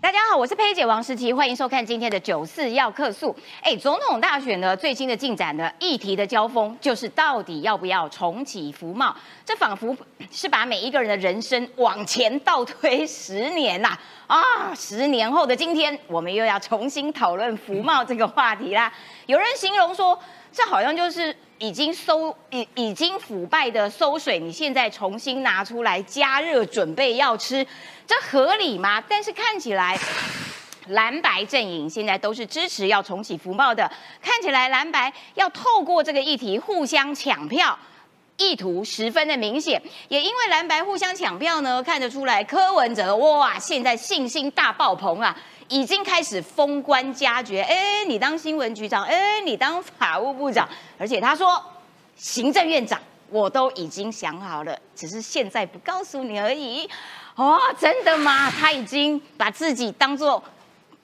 大家好，我是佩姐王诗琪，欢迎收看今天的九四要客诉。哎，总统大选呢最新的进展呢，议题的交锋就是到底要不要重启服贸？这仿佛是把每一个人的人生往前倒推十年呐！啊，十年后的今天，我们又要重新讨论服贸这个话题啦。有人形容说，这好像就是已经收、已已经腐败的馊水，你现在重新拿出来加热，准备要吃。这合理吗？但是看起来 蓝白阵营现在都是支持要重启福报的，看起来蓝白要透过这个议题互相抢票，意图十分的明显。也因为蓝白互相抢票呢，看得出来柯文哲哇，现在信心大爆棚啊，已经开始封官加爵。哎，你当新闻局长，哎，你当法务部长，而且他说行政院长我都已经想好了，只是现在不告诉你而已。哦，真的吗？他已经把自己当做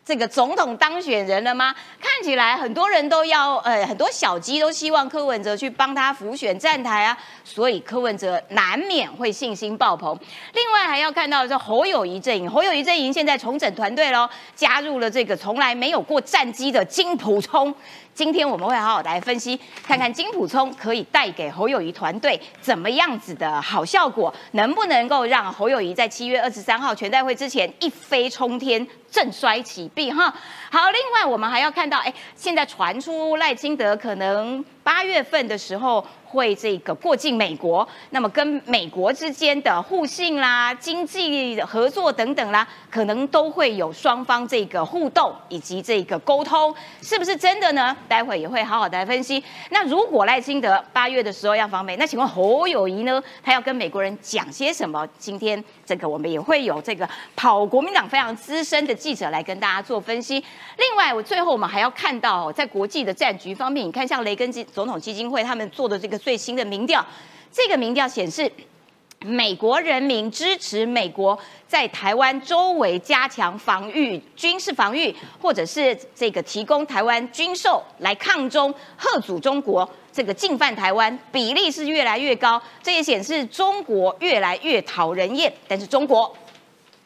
这个总统当选人了吗？看起来很多人都要，呃，很多小鸡都希望柯文哲去帮他辅选站台啊，所以柯文哲难免会信心爆棚。另外还要看到这侯友谊阵营，侯友谊阵营现在重整团队喽，加入了这个从来没有过战机的金普聪。今天我们会好好来分析，看看金普聪可以带给侯友谊团队怎么样子的好效果，能不能够让侯友谊在七月二十三号全代会之前一飞冲天，振衰起弊哈。好，另外我们还要看到，哎，现在传出赖清德可能八月份的时候。会这个过境美国，那么跟美国之间的互信啦、经济合作等等啦，可能都会有双方这个互动以及这个沟通，是不是真的呢？待会也会好好的来分析。那如果赖清德八月的时候要访美，那请问侯友谊呢？他要跟美国人讲些什么？今天这个我们也会有这个跑国民党非常资深的记者来跟大家做分析。另外，我最后我们还要看到在国际的战局方面，你看像雷根基总统基金会他们做的这个。最新的民调，这个民调显示，美国人民支持美国在台湾周围加强防御、军事防御，或者是这个提供台湾军售来抗中、贺阻中国这个进犯台湾比例是越来越高。这也显示中国越来越讨人厌。但是中国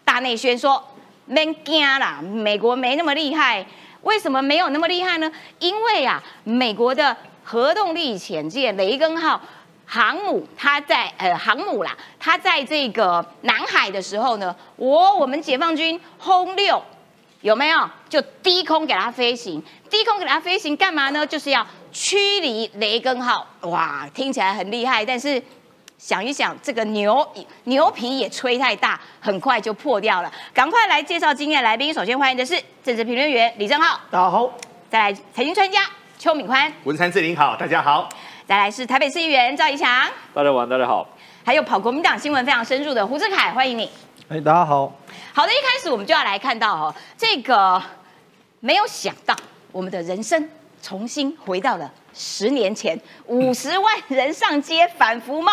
大内宣说，没惊啦，美国没那么厉害。为什么没有那么厉害呢？因为啊，美国的。核动力潜舰雷根号航母，它在呃航母啦，它在这个南海的时候呢，我我们解放军轰六有没有？就低空给它飞行，低空给它飞行干嘛呢？就是要驱离雷根号。哇，听起来很厉害，但是想一想，这个牛牛皮也吹太大，很快就破掉了。赶快来介绍今天的来宾，首先欢迎的是政治评论员李正浩，大家好；再来财经专家。邱敏宽，文山志玲好，大家好。再来是台北市议员赵怡翔，大家晚，大家好。还有跑国民党新闻非常深入的胡志凯，欢迎你。哎，大家好。好的，一开始我们就要来看到哦，这个没有想到我们的人生重新回到了十年前，五十万人上街反服贸。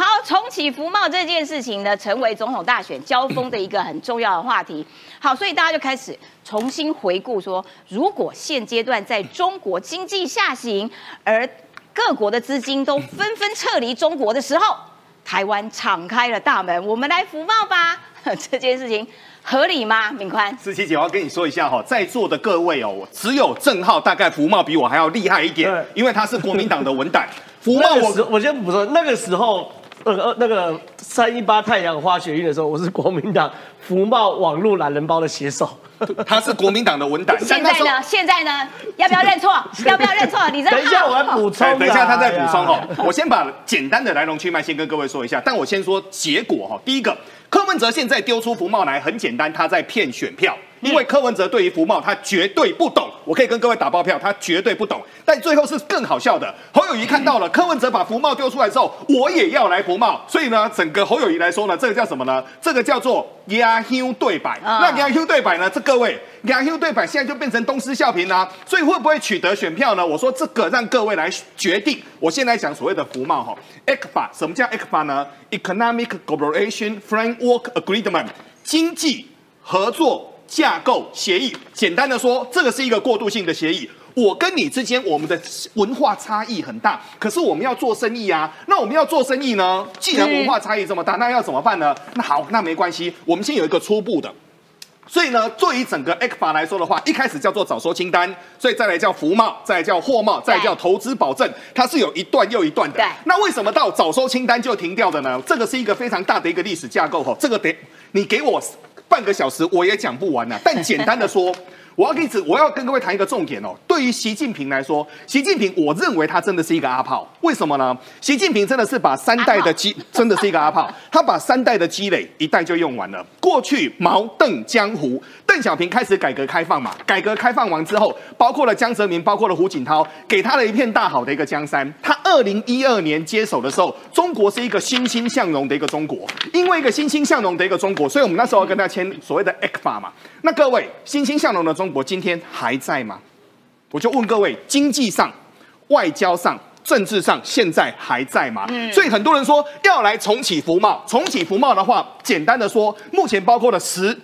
好，重启服贸这件事情呢，成为总统大选交锋的一个很重要的话题。好，所以大家就开始重新回顾说，如果现阶段在中国经济下行，而各国的资金都纷纷撤离中国的时候，台湾敞开了大门，我们来服贸吧。这件事情合理吗？敏宽，思琪姐，我要跟你说一下哈，在座的各位哦，只有郑浩大概福茂比我还要厉害一点，因为他是国民党的文胆。福茂，我我先补充，那个时候。呃呃，那个三一八太阳花学运的时候，我是国民党福茂网络懒人包的写手，他是国民党的文胆。现在呢？现在呢？要不要认错？要不要认错？你等一下，我来补充。等一下，他再补充哦。我先把简单的来龙去脉先跟各位说一下，但我先说结果哈。第一个，柯文哲现在丢出福茂来，很简单，他在骗选票。因为柯文哲对于福茂他绝对不懂，我可以跟各位打包票，他绝对不懂。但最后是更好笑的，侯友谊看到了柯文哲把福茂丢出来之后，我也要来福茂，所以呢，整个侯友谊来说呢，这个叫什么呢？这个叫做压 Q 对白。那压 Q 对白呢？这各位压 Q 对白现在就变成东施效颦啦。所以会不会取得选票呢？我说这个让各位来决定。我现在讲所谓的福茂哈，ECFA 什么叫 ECFA 呢？Economic Cooperation Framework Agreement 经济合作。架构协议，简单的说，这个是一个过渡性的协议。我跟你之间，我们的文化差异很大，可是我们要做生意啊。那我们要做生意呢？既然文化差异这么大，那要怎么办呢？那好，那没关系，我们先有一个初步的。所以呢，对于整个 A 法来说的话，一开始叫做早收清单，所以再来叫服贸，再来叫货贸，再来叫投资保证，它是有一段又一段的对。那为什么到早收清单就停掉的呢？这个是一个非常大的一个历史架构哈，这个得你给我半个小时我也讲不完呢、但简单的说。我要跟你我要跟各位谈一个重点哦。对于习近平来说，习近平我认为他真的是一个阿炮。为什么呢？习近平真的是把三代的积，真的是一个阿炮。他把三代的积累一代就用完了。过去毛邓江湖，邓小平开始改革开放嘛，改革开放完之后，包括了江泽民，包括了胡锦涛，给他了一片大好的一个江山。他二零一二年接手的时候，中国是一个欣欣向荣的一个中国，因为一个欣欣向荣的一个中国，所以我们那时候跟他签所谓的 e f a 嘛。那各位，欣欣向荣的中国今天还在吗？我就问各位，经济上、外交上、政治上，现在还在吗？所以很多人说要来重启服贸，重启服贸的话，简单的说，目前包括了实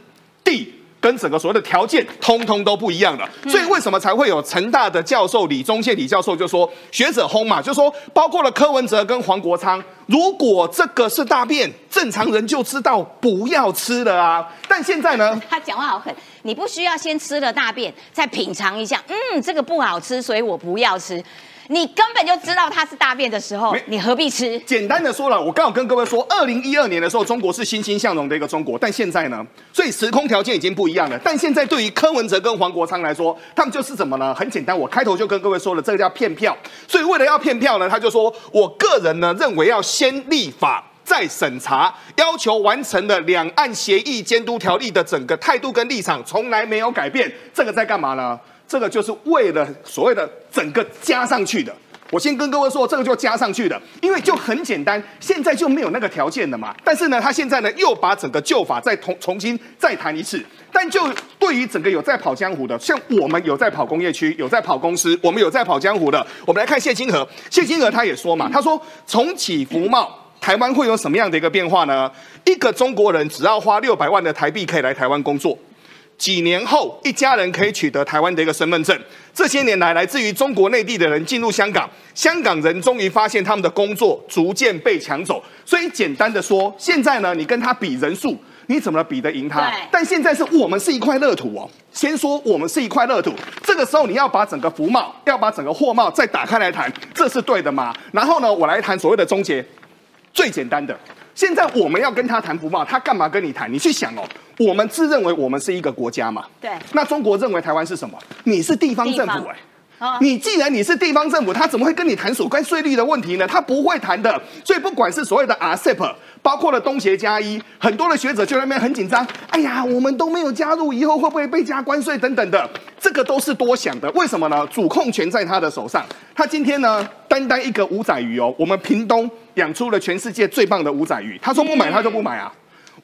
地。跟整个所谓的条件，通通都不一样了。所以为什么才会有成大的教授李宗宪李教授就说学者轰嘛，就说包括了柯文哲跟黄国昌，如果这个是大便，正常人就知道不要吃了啊。但现在呢，他讲话好狠，你不需要先吃了大便再品尝一下，嗯，这个不好吃，所以我不要吃。你根本就知道它是大便的时候，你何必吃？简单的说了，我刚好跟各位说，二零一二年的时候，中国是欣欣向荣的一个中国，但现在呢，所以时空条件已经不一样了。但现在对于柯文哲跟黄国昌来说，他们就是怎么呢？很简单，我开头就跟各位说了，这个叫骗票。所以为了要骗票呢，他就说我个人呢认为要先立法。再审查，要求完成了两岸协议监督条例的整个态度跟立场，从来没有改变。这个在干嘛呢？这个就是为了所谓的整个加上去的。我先跟各位说，这个就加上去的，因为就很简单，现在就没有那个条件了嘛。但是呢，他现在呢又把整个旧法再重重新再谈一次。但就对于整个有在跑江湖的，像我们有在跑工业区，有在跑公司，我们有在跑江湖的，我们来看谢金河。谢金河他也说嘛，他说重启服贸，台湾会有什么样的一个变化呢？一个中国人只要花六百万的台币可以来台湾工作。几年后，一家人可以取得台湾的一个身份证。这些年来，来自于中国内地的人进入香港，香港人终于发现他们的工作逐渐被抢走。所以简单的说，现在呢，你跟他比人数，你怎么比得赢他？但现在是我们是一块乐土哦。先说我们是一块乐土，这个时候你要把整个服贸，要把整个货贸再打开来谈，这是对的吗？然后呢，我来谈所谓的终结，最简单的。现在我们要跟他谈服贸，他干嘛跟你谈？你去想哦，我们自认为我们是一个国家嘛，对那中国认为台湾是什么？你是地方政府哎、啊你既然你是地方政府，他怎么会跟你谈所关税率的问题呢？他不会谈的。所以不管是所谓的 RCEP，包括了东协加一，很多的学者就在那边很紧张。哎呀，我们都没有加入，以后会不会被加关税等等的？这个都是多想的。为什么呢？主控权在他的手上。他今天呢，单单一个五仔鱼哦，我们屏东养出了全世界最棒的五仔鱼。他说不买，他就不买啊。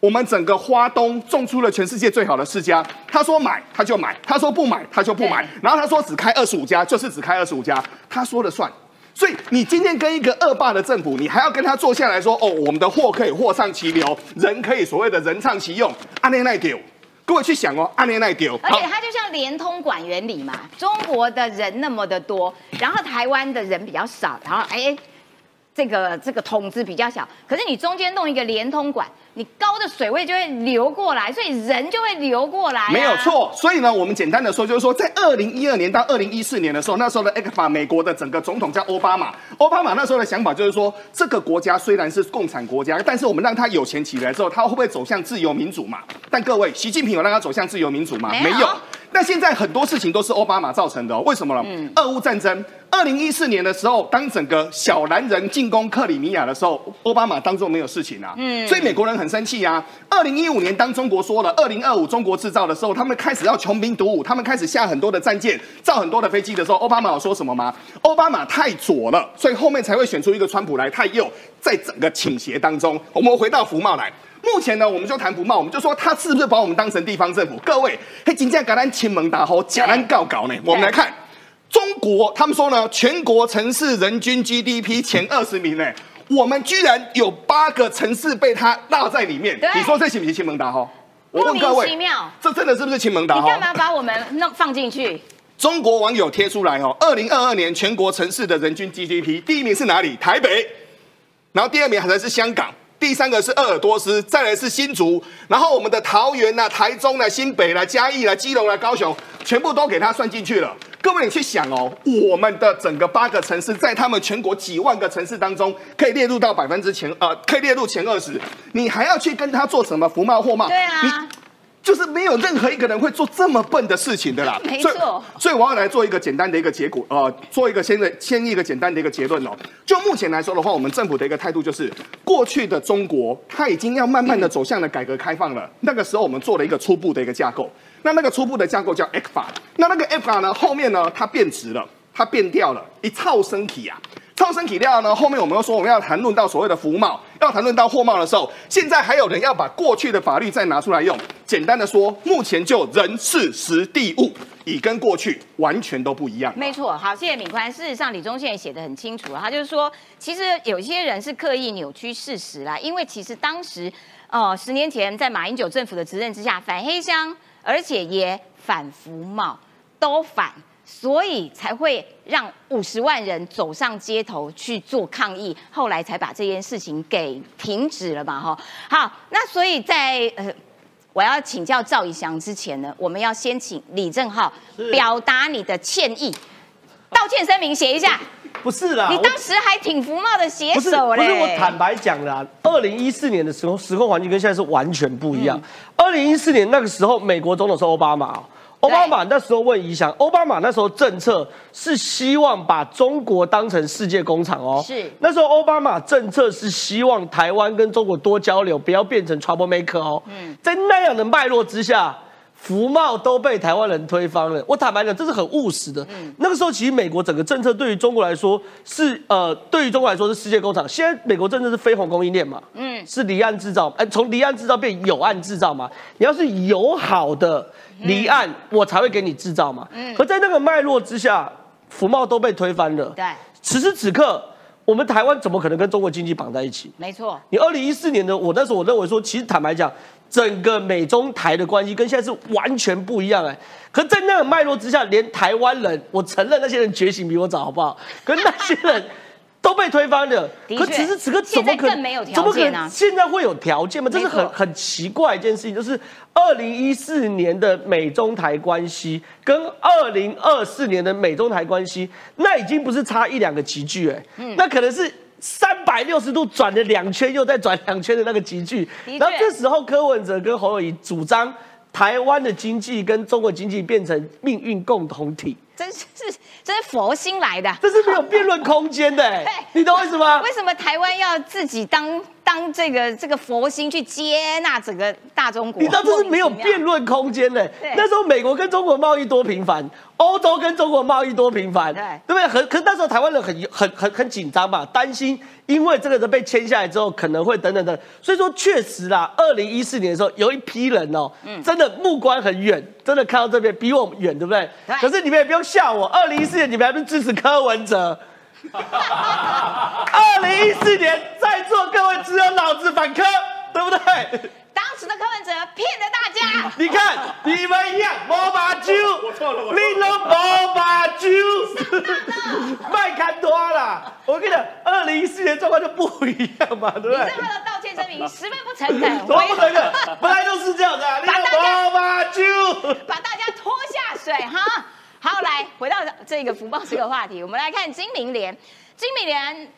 我们整个花东种出了全世界最好的世家，他说买他就买，他说不买他就不买，然后他说只开二十五家，就是只开二十五家，他说了算。所以你今天跟一个恶霸的政府，你还要跟他坐下来说，哦，我们的货可以货上其流，人可以所谓的人畅其用，安内奈丢，各位去想哦，安内奈丢，而且它就像连通管原理嘛，中国的人那么的多，然后台湾的人比较少，然后哎，这个这个筒子比较小，可是你中间弄一个连通管，你高的水位就会流过来，所以人就会流过来、啊。没有。错，所以呢，我们简单的说，就是说，在二零一二年到二零一四年的时候，那时候的 ECFA 美国的整个总统叫奥巴马，奥巴马那时候的想法就是说，这个国家虽然是共产国家，但是我们让他有钱起来之后，他会不会走向自由民主嘛？但各位，习近平有让他走向自由民主吗？没有那现在很多事情都是奥巴马造成的、哦，为什么呢？嗯俄乌战争，二零一四年的时候，当整个小蓝人进攻克里米亚的时候，奥巴马当做没有事情啊，嗯，所以美国人很生气啊。二零一五年，当中国说了二零二五中国制造的时候，他们开始要穷兵黩武，他们开始下很多的战舰，造很多的飞机的时候，奥巴马有说什么吗？奥巴马太左了，所以后面才会选出一个川普来太右，在整个倾斜当中，我们回到福茂来。目前呢，我们就谈不冒，我们就说他是不是把我们当成地方政府？各位，嘿，金价橄榄亲门打吼，假单告搞呢？我们来看中国，他们说呢，全国城市人均 GDP 前二十名呢，我们居然有八个城市被他纳在里面对。你说这行不行亲门打吼？我问各位这真的是不是亲门打吼？你干嘛把我们弄放进去？中国网友贴出来哦，二零二二年全国城市的人均 GDP，第一名是哪里？台北，然后第二名还才是香港，第三个是鄂尔多斯，再来是新竹，然后我们的桃园呐、台中啊、新北啦、嘉义啦、基隆啦、高雄，全部都给他算进去了。各位，你去想哦，我们的整个八个城市，在他们全国几万个城市当中，可以列入到百分之前呃，可以列入前二十。你还要去跟他做什么福茂货贸？对啊，就是没有任何一个人会做这么笨的事情的啦。没错所以，我要来做一个简单的一个结果，呃，做一个先的先一个简单的一个结论哦。就目前来说的话，我们政府的一个态度就是，过去的中国它已经要慢慢的走向了改革开放了。那个时候我们做了一个初步的一个架构，那那个初步的架构叫 F 法，那那个 F 法呢后面呢它变直了，它变掉了，一套身体啊。超生体料呢？后面我们又说我们要谈论到所谓的服贸，要谈论到货贸的时候，现在还有人要把过去的法律再拿出来用。简单的说，目前就人事实地物，已跟过去完全都不一样。没错，好，谢谢敏宽。事实上，李宗宪写的很清楚，他就是说，其实有些人是刻意扭曲事实啦，因为其实当时，呃，十年前在马英九政府的执政之下，反黑箱，而且也反服贸，都反。所以才会让五十万人走上街头去做抗议，后来才把这件事情给停止了嘛，哈。好，那所以在呃，我要请教赵以翔之前呢，我们要先请李正浩表达你的歉意，道歉声明写一下。不是啦，你当时还挺服贸的写手嘞，不是我坦白讲啦，二零一四年的时候，时空环境跟现在是完全不一样。二零一四年那个时候，美国总统是奥巴马哦，奥巴马那时候问宜祥，奥巴马那时候政策是希望把中国当成世界工厂哦，是那时候奥巴马政策是希望台湾跟中国多交流，不要变成 trouble maker 哦。在那样的脉络之下。服贸都被台湾人推翻了，我坦白讲，这是很务实的。那个时候，其实美国整个政策对于中国来说是呃，对于中国来说是世界工厂。现在美国政策是非红供应链嘛，嗯，是离岸制造，哎、从离岸制造变有岸制造嘛。你要是友好的离岸，我才会给你制造嘛。嗯，可在那个脉络之下，服贸都被推翻了。对，此时此刻，我们台湾怎么可能跟中国经济绑在一起？没错，你二零一四年的我那时候我认为说，其实坦白讲，整个美中台的关系跟现在是完全不一样哎。可在那个脉络之下，连台湾人，我承认那些人觉醒比我早，好不好？可是那些人都被推翻了。可此时此刻怎么可能没有条件啊怎么可能现在会有条件吗？这是很很奇怪一件事情，就是二零一四年的美中台关系跟二零二四年的美中台关系，那已经不是差一两个集距哎，嗯那可能是。三百六十度转了两圈，又再转两圈的那个集聚，然后这时候柯文哲跟侯友谊主张台湾的经济跟中国经济变成命运共同体，真是真是佛心来的。这是没有辩论空间的、哎 你懂我意思吗？为什么台湾要自己当当这个这个佛心去接纳整个大中国？你知道这是没有辩论空间的、那时候美国跟中国贸易多频繁，欧洲跟中国贸易多频繁，对对不对？很可是那时候台湾人很很很很紧张嘛，担心因为这个人被签下来之后可能会等等等，所以说确实啦，二零一四年的时候有一批人哦、嗯真的目光很远，真的看到这边比我们远，对不对？对可是你们也不用吓我，二零一四年你们还不是支持柯文哲？二零一四年在座各位只有老子反科，对不对？当时的柯文哲骗了大家。你看，你们一样，无把酒，我错了我错了你都无把酒，卖看多啦。我跟你讲，二零一四年状况就不一样嘛，对不对？李正浩的道歉声明十分不诚恳，怎么不承认？本来都是这样的、啊，你都无把酒。把大家拖下水哈。好，来回到这个福报这个话题，我们来看金明联。金明联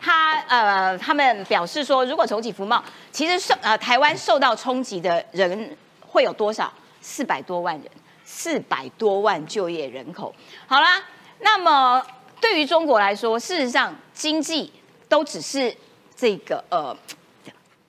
他呃，他们表示说，如果重启福茂，其实受呃台湾受到冲击的人会有多少？四百多万人，四百多万就业人口。好啦，那么对于中国来说，事实上经济都只是这个呃。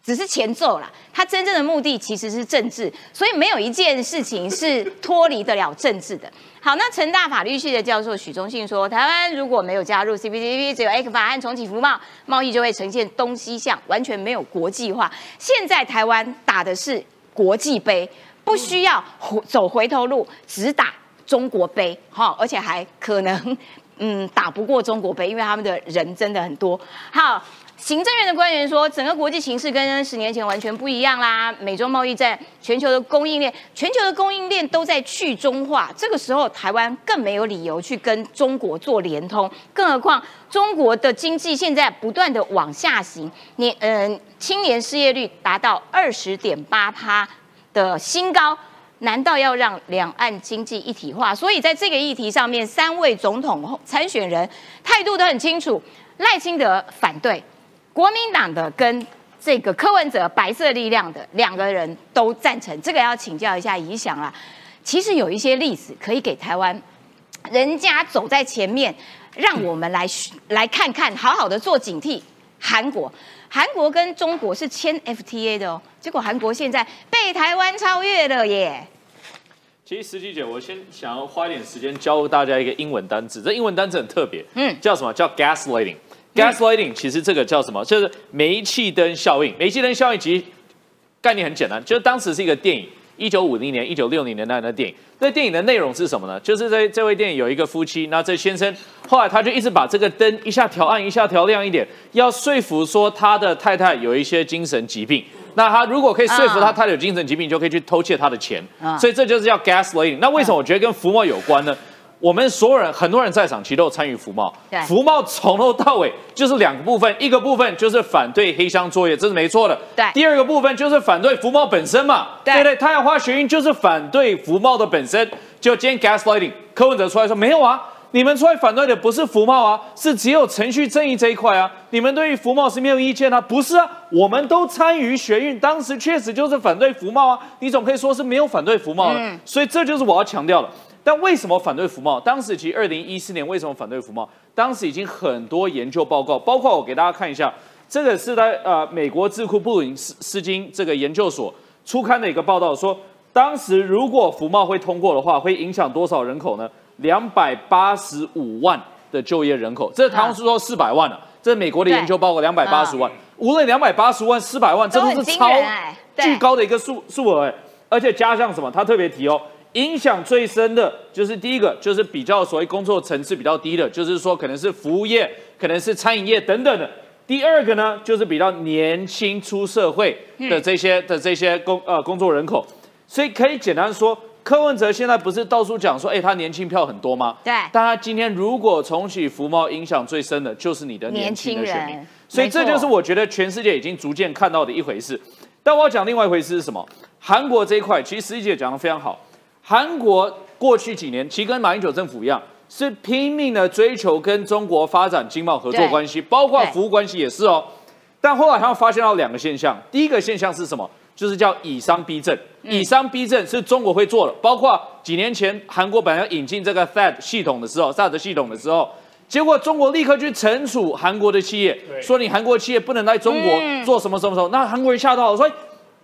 只是前奏啦，它真正的目的其实是政治，所以没有一件事情是脱离得了政治的。好，那成大法律系的教授许忠信说，台湾如果没有加入 CPTPP，只有 A 法案重启服贸，贸易就会呈现东西向，完全没有国际化。现在台湾打的是国际杯，不需要走回头路，只打中国杯，哈，而且还可能嗯打不过中国杯，因为他们的人真的很多。好。行政院的官员说，整个国际形势跟十年前完全不一样啦。美中贸易战，全球的供应链，全球的供应链都在去中化。这个时候，台湾更没有理由去跟中国做联通。更何况，中国的经济现在不断的往下行，年嗯，青年失业率达到二十点八趴的新高。难道要让两岸经济一体化？所以在这个议题上面，三位总统参选人态度都很清楚。赖清德反对。国民党的跟这个柯文哲白色力量的两个人都赞成，这个要请教一下怡翔啦。其实有一些例子可以给台湾，人家走在前面，让我们来来看看，好好的做警惕。韩国，韩国跟中国是签 FTA 的哦，结果韩国现在被台湾超越了耶。其实石琪姐，我先想要花一点时间教大家一个英文单词，这英文单词很特别，嗯，叫什么叫 gaslighting。Gaslighting 其实这个叫什么？就是煤气灯效应。煤气灯效应其实概念很简单，就是当时是一个电影，一九五零年、一九六零年代的电影。那电影的内容是什么呢？就是在这位电影有一个夫妻，那这先生后来他就一直把这个灯一下调暗，一下调亮一点，要说服说他的太太有一些精神疾病。那他如果可以说服他太太有精神疾病，就可以去偷窃他的钱。所以这就是叫 gaslighting。那为什么我觉得跟福茂有关呢？我们所有人，很多人在场，其实都有参与服贸。服贸从头到尾就是两个部分，一个部分就是反对黑箱作业，这是没错的。对。第二个部分就是反对服贸本身嘛。对。对对，太阳花学运就是反对服贸的本身。就今天 gaslighting，柯文哲出来说没有啊，你们出来反对的不是服贸啊，是只有程序正义这一块啊。你们对于服贸是没有意见啊？不是啊，我们都参与学运，当时确实就是反对服贸啊。你总可以说是没有反对服贸了。嗯。所以这就是我要强调的。但为什么反对福茂？当时其实二零一四年为什么反对福茂？当时已经很多研究报告，包括我给大家看一下，这个是在呃美国智库布林斯斯金这个研究所初刊的一个报道，说当时如果福茂会通过的话，会影响多少人口呢？两百八十五万的就业人口。这台湾是说四百万了，这是美国的研究报告，两百八十万。无论两百八十万、四百万，这都是超巨高的一个数数额哎，而且加上什么？他特别提哦。影响最深的就是第一个，就是比较所谓工作层次比较低的，就是说可能是服务业，可能是餐饮业等等的。第二个呢，就是比较年轻出社会的这些的这些工呃工作人口。所以可以简单说，柯文哲现在不是到处讲说，哎，他年轻票很多吗？对。但他今天如果重启服贸，影响最深的就是你的年轻的选民。所以这就是我觉得全世界已经逐渐看到的一回事。但我要讲另外一回事是什么？韩国这一块，其实十一姐讲的非常好。韩国过去几年其实跟马英九政府一样，是拼命的追求跟中国发展经贸合作关系，包括服务关系也是哦。但后来他们发现到两个现象，第一个现象是什么？就是叫以商逼政。以商逼政是中国会做的，包括几年前韩国本来要引进这个 THAAD 系统的时候，THAAD 系统的时候，结果中国立刻去惩处韩国的企业，说你韩国企业不能来中国做什么什么什么。那韩国人吓到了，说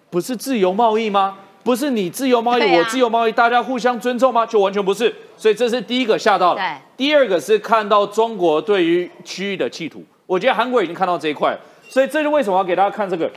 不是自由贸易吗？不是你自由贸易，我自由贸易，大家互相尊重吗？就完全不是。所以这是第一个吓到了。第二个是看到中国对于区域的企图，我觉得韩国已经看到这一块。所以这就为什么要给大家看这个？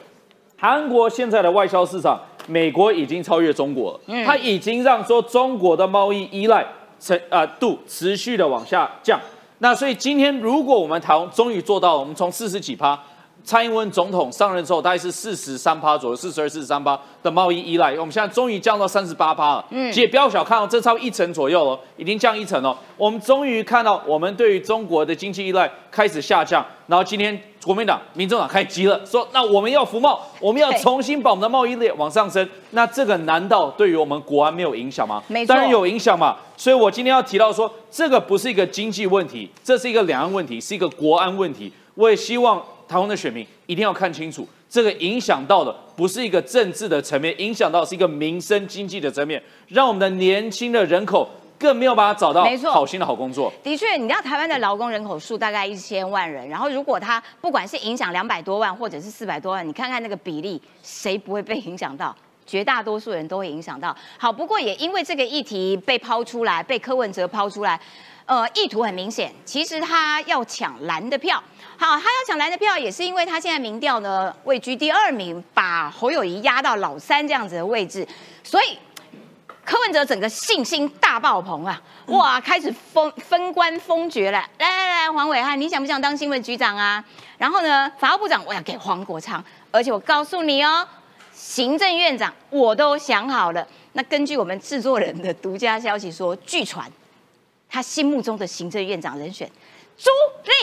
韩国现在的外销市场，美国已经超越中国了，它已经让说中国的贸易依赖成呃度持续的往下降。那所以今天如果我们台湾终于做到，我们从四十几趴。蔡英文总统上任之后，大概是四十三趴左右，四十二、四十三趴的贸易依赖，我们现在终于降到三十八趴了。嗯，其实不要小看哦，这超一成左右了，已经降一成了。我们终于看到，我们对于中国的经济依赖开始下降。然后今天国民党、民众党开始急了，说：“那我们要服贸，我们要重新把我们的贸易链往上升。”那这个难道对于我们国安没有影响吗？没错，当然有影响嘛。所以我今天要提到说，这个不是一个经济问题，这是一个两岸问题，是一个国安问题。我也希望。台湾的选民一定要看清楚，这个影响到的不是一个政治的层面，影响到是一个民生经济的层面，让我们的年轻的人口更没有办法找到好心的好工作。的确，你知道台湾的劳工人口数大概一千万人，然后如果他不管是影响两百多万或者是四百多万，你看看那个比例，谁不会被影响到？绝大多数人都会影响到。好，不过也因为这个议题被抛出来，被柯文哲抛出来。呃，意图很明显，其实他要抢蓝的票。好，他要抢蓝的票，也是因为他现在民调呢位居第二名，把侯友谊压到老三这样子的位置。所以柯柯文哲整个信心大爆棚啊！哇，开始封分官封爵了。来来来，黄伟汉，你想不想当新闻局长啊？然后呢，法务部长我要给黄国昌，而且我告诉你哦，行政院长我都想好了。那根据我们制作人的独家消息说，据传他心目中的行政院长人选。朱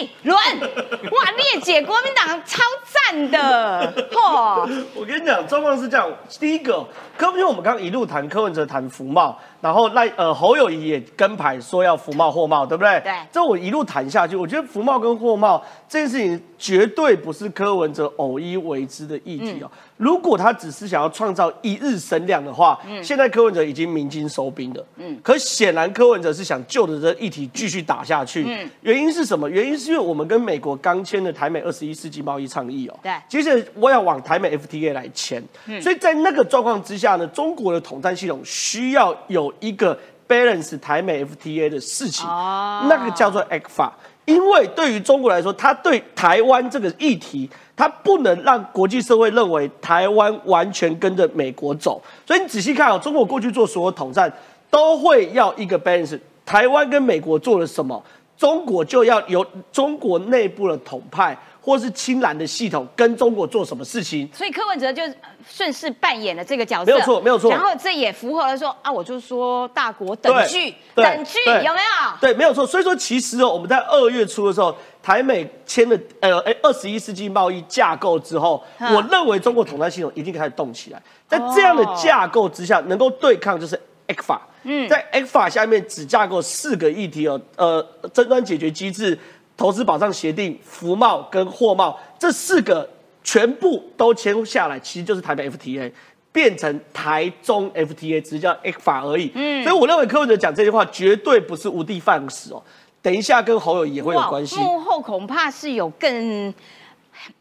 立伦，哇，列姐，国民党超赞的，嚯！我跟你讲，状况是这样，第一个，柯，因为我们刚刚一路谈柯文哲谈福茂，然后赖呃侯友谊也跟牌说要福茂货贸，对不对？对。这我一路谈下去，我觉得福茂跟货贸这件事情绝对不是柯文哲偶一为之的议题哦。如果他只是想要创造一日声量的话，嗯，现在柯文哲已经鸣金收兵了，嗯，可显然柯文哲是想就着这议题继续打下去，嗯，原因是什么？原因是因为我们跟美国刚签的台美二十一世纪贸易倡议哦，对，接着我要往台美 FTA 来签，嗯，所以在那个状况之下呢，中国的统战系统需要有一个 balance 台美 FTA 的事情，哦，那个叫做 ECFA。因为对于中国来说，他对台湾这个议题，他不能让国际社会认为台湾完全跟着美国走。所以你仔细看哦，中国过去做所有统战，都会要一个 balance。台湾跟美国做了什么，中国就要由中国内部的统派。或是青蓝的系统跟中国做什么事情，所以柯文哲就顺势扮演了这个角色，没有错，没有错。然后这也符合了说啊，我就说大国等距，等距有没有？对，没有错。所以说，其实哦，我们在二月初的时候，台美签了呃哎二十一世纪贸易架构之后，我认为中国统战系统一定开始动起来。在这样的架构之下，能够对抗就是 X 法。嗯，在 X 法下面只架构四个议题哦，呃，争端解决机制。投资保障协定、服贸跟货贸这四个全部都签下来，其实就是台北 FTA 变成台中 FTA，只是叫 X 法而已。嗯，所以我认为柯文哲讲这句话绝对不是无的放矢哦。等一下跟侯友也会有关系，幕后恐怕是有更。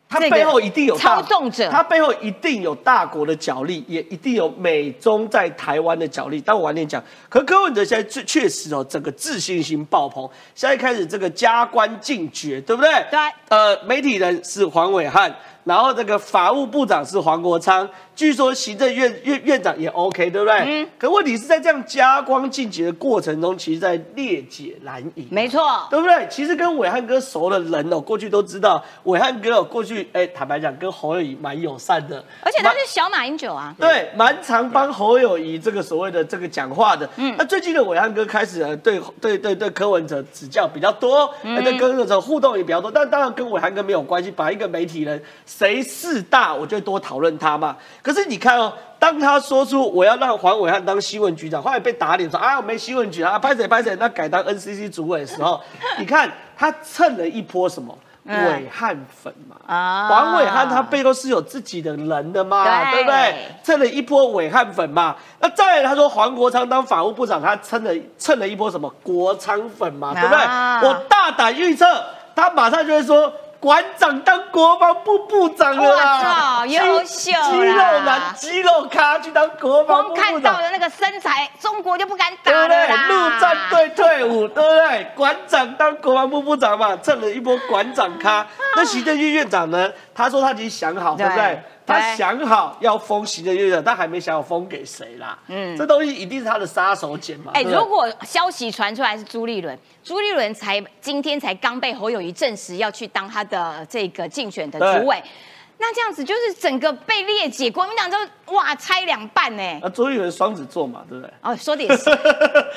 他背后一定有操纵者，他背后一定有大国的角力，也一定有美中在台湾的角力。但我晚点讲，可柯文哲现在确确实哦，整个自信心爆棚，现在开始这个加官进爵，对不对？对。呃，媒体人是黄伟汉。然后这个法务部长是黄国昌，据说行政院院院长也 OK，对不对？嗯。可问题是在这样加光进阶的过程中，其实在裂解难以。没错，对不对？其实跟伟汉哥熟的人哦，过去都知道，伟汉哥哦，过去哎，坦白讲，跟侯友谊蛮友善的。而且他是小马英九啊。对，蛮常帮侯友谊这个所谓的这个讲话的。嗯。那最近的伟汉哥开始对对对对柯文哲指教比较多，对柯文哲互动也比较多，但当然跟伟汉哥没有关系，把一个媒体人。谁势大，我就多讨论他嘛。可是你看哦，当他说出我要让黄伟汉当新闻局长，后来被打脸说啊，我没新闻局啊，拍谁拍谁，那改当 NCC 主委的时候，你看他蹭了一波什么伟汉粉嘛？啊，黄伟汉他背后是有自己的人的嘛，对不对？蹭了一波伟汉粉嘛。那再来他说黄国昌当法务部长，他蹭了蹭了一波什么国昌粉嘛，对不对？我大胆预测，他马上就会说。馆长当国防部部长了啦！优秀肌肉男、肌肉咖去当国防部部长。看到的那个身材，中国就不敢打了啦。陆战队退伍，对不对？馆长当国防部部长嘛，蹭了一波馆长咖。那行政院院长呢？他说他已经想好，对不对？他想好要封行政院长，但还没想好封给谁啦。嗯，这东西一定是他的杀手锏嘛。哎，如果消息传出来是朱立伦，朱立伦才今天才刚被侯友谊证实要去当他的这个竞选的主委。那这样子就是整个被裂解，国民党就哇拆两半呢。那周玉文双子座嘛，对不对？哦，说的也是，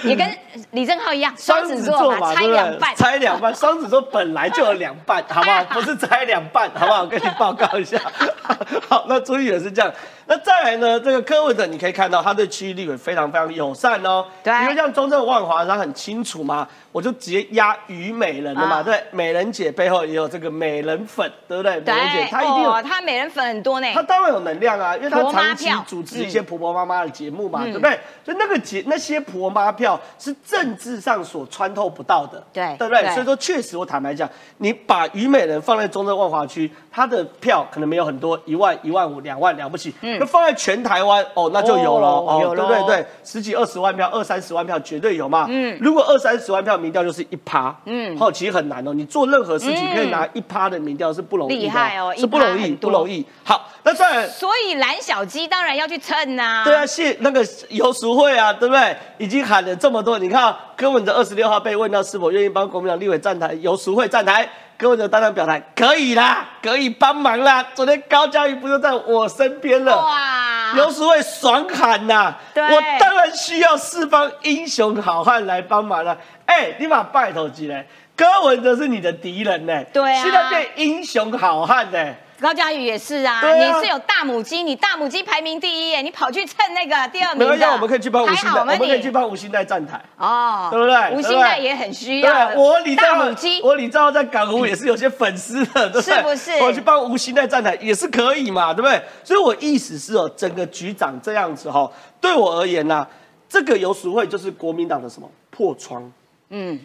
也跟李正浩一样，双子座嘛，拆两半，拆两半。双子座本来就有两半，好不好？不是拆两半，好不好？我跟你报告一下。好，那周玉文是这样。那再来呢？这个柯文哲你可以看到，他对区域立委非常非常友善哦。对，因为像中正万华，他很清楚嘛，我就直接压虞美人了嘛。对，美人姐背后也有这个美人粉，对不对？对，美人姐她一定有，她美人粉很多呢。他当然有能量啊，因为他长期主持一些婆婆妈妈的节目嘛，对不对？所以那个节那些婆妈票是政治上所穿透不到的，对对不对？对所以说，确实我坦白讲，你把虞美人放在中正万华区，他的票可能没有很多，一万、一万五、两万了不起。那放在全台湾，哦，那就有了哦，哦有咯对不对？对，十几二十万票，二三十万票绝对有嘛。嗯，如果二三十万票民调就是一趴，嗯，哦，其实很难哦。你做任何事情可以拿一趴的民调是不容易的，厉害哦是不容易，不容易。好，那再来。所以蓝小鸡当然要去蹭呐、对啊，谢那个游淑慧啊，对不对？已经喊了这么多，你看啊柯文哲二十六号被问到是否愿意帮国民党立委站台，游淑慧站台，柯文哲当然表态可以啦，可以帮忙啦。昨天高嘉瑜不就在我身边了？哇，游淑慧爽喊呐、对我当然需要四方英雄好汉来帮忙了。哎，你把拜托起来，柯文哲是你的敌人呢、对啊现在变英雄好汉呢、高嘉宇也是啊，啊你是有大母鸡，你大母鸡排名第一耶，你跑去蹭那个第二名的，没关系，我们可以去帮吴还欣代，我们可以去帮吴欣代站台。哦，对不对吴对不对欣代也很需要对，我李大兆母鸡，我李兆在港湖也是有些粉丝的，对不对？是不是我去帮吴星在站台也是可以嘛，对不对？所以我意思是哦，整个局长这样子哈、对我而言呐、这个游淑慧就是国民党的什么破窗。嗯，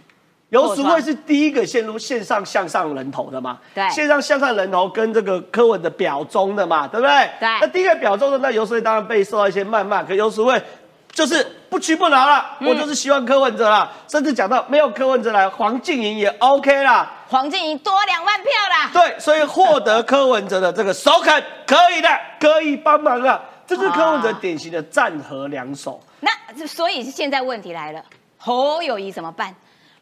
游淑慧是第一个陷入线上向上人头的嘛？对线上向上人头跟这个柯文的表忠的嘛，对不对？对那第一个表忠的，那游淑慧当然被受到一些谩骂，可游淑慧就是不屈不挠了，嗯我就是希望柯文哲啦，甚至讲到没有柯文哲来，黄静莹也 OK 啦。黄静莹多两万票啦，对，所以获得柯文哲的这个首肯，可以的，可以帮忙了。这是柯文哲典型的战和两手。那所以现在问题来了，侯友谊怎么办？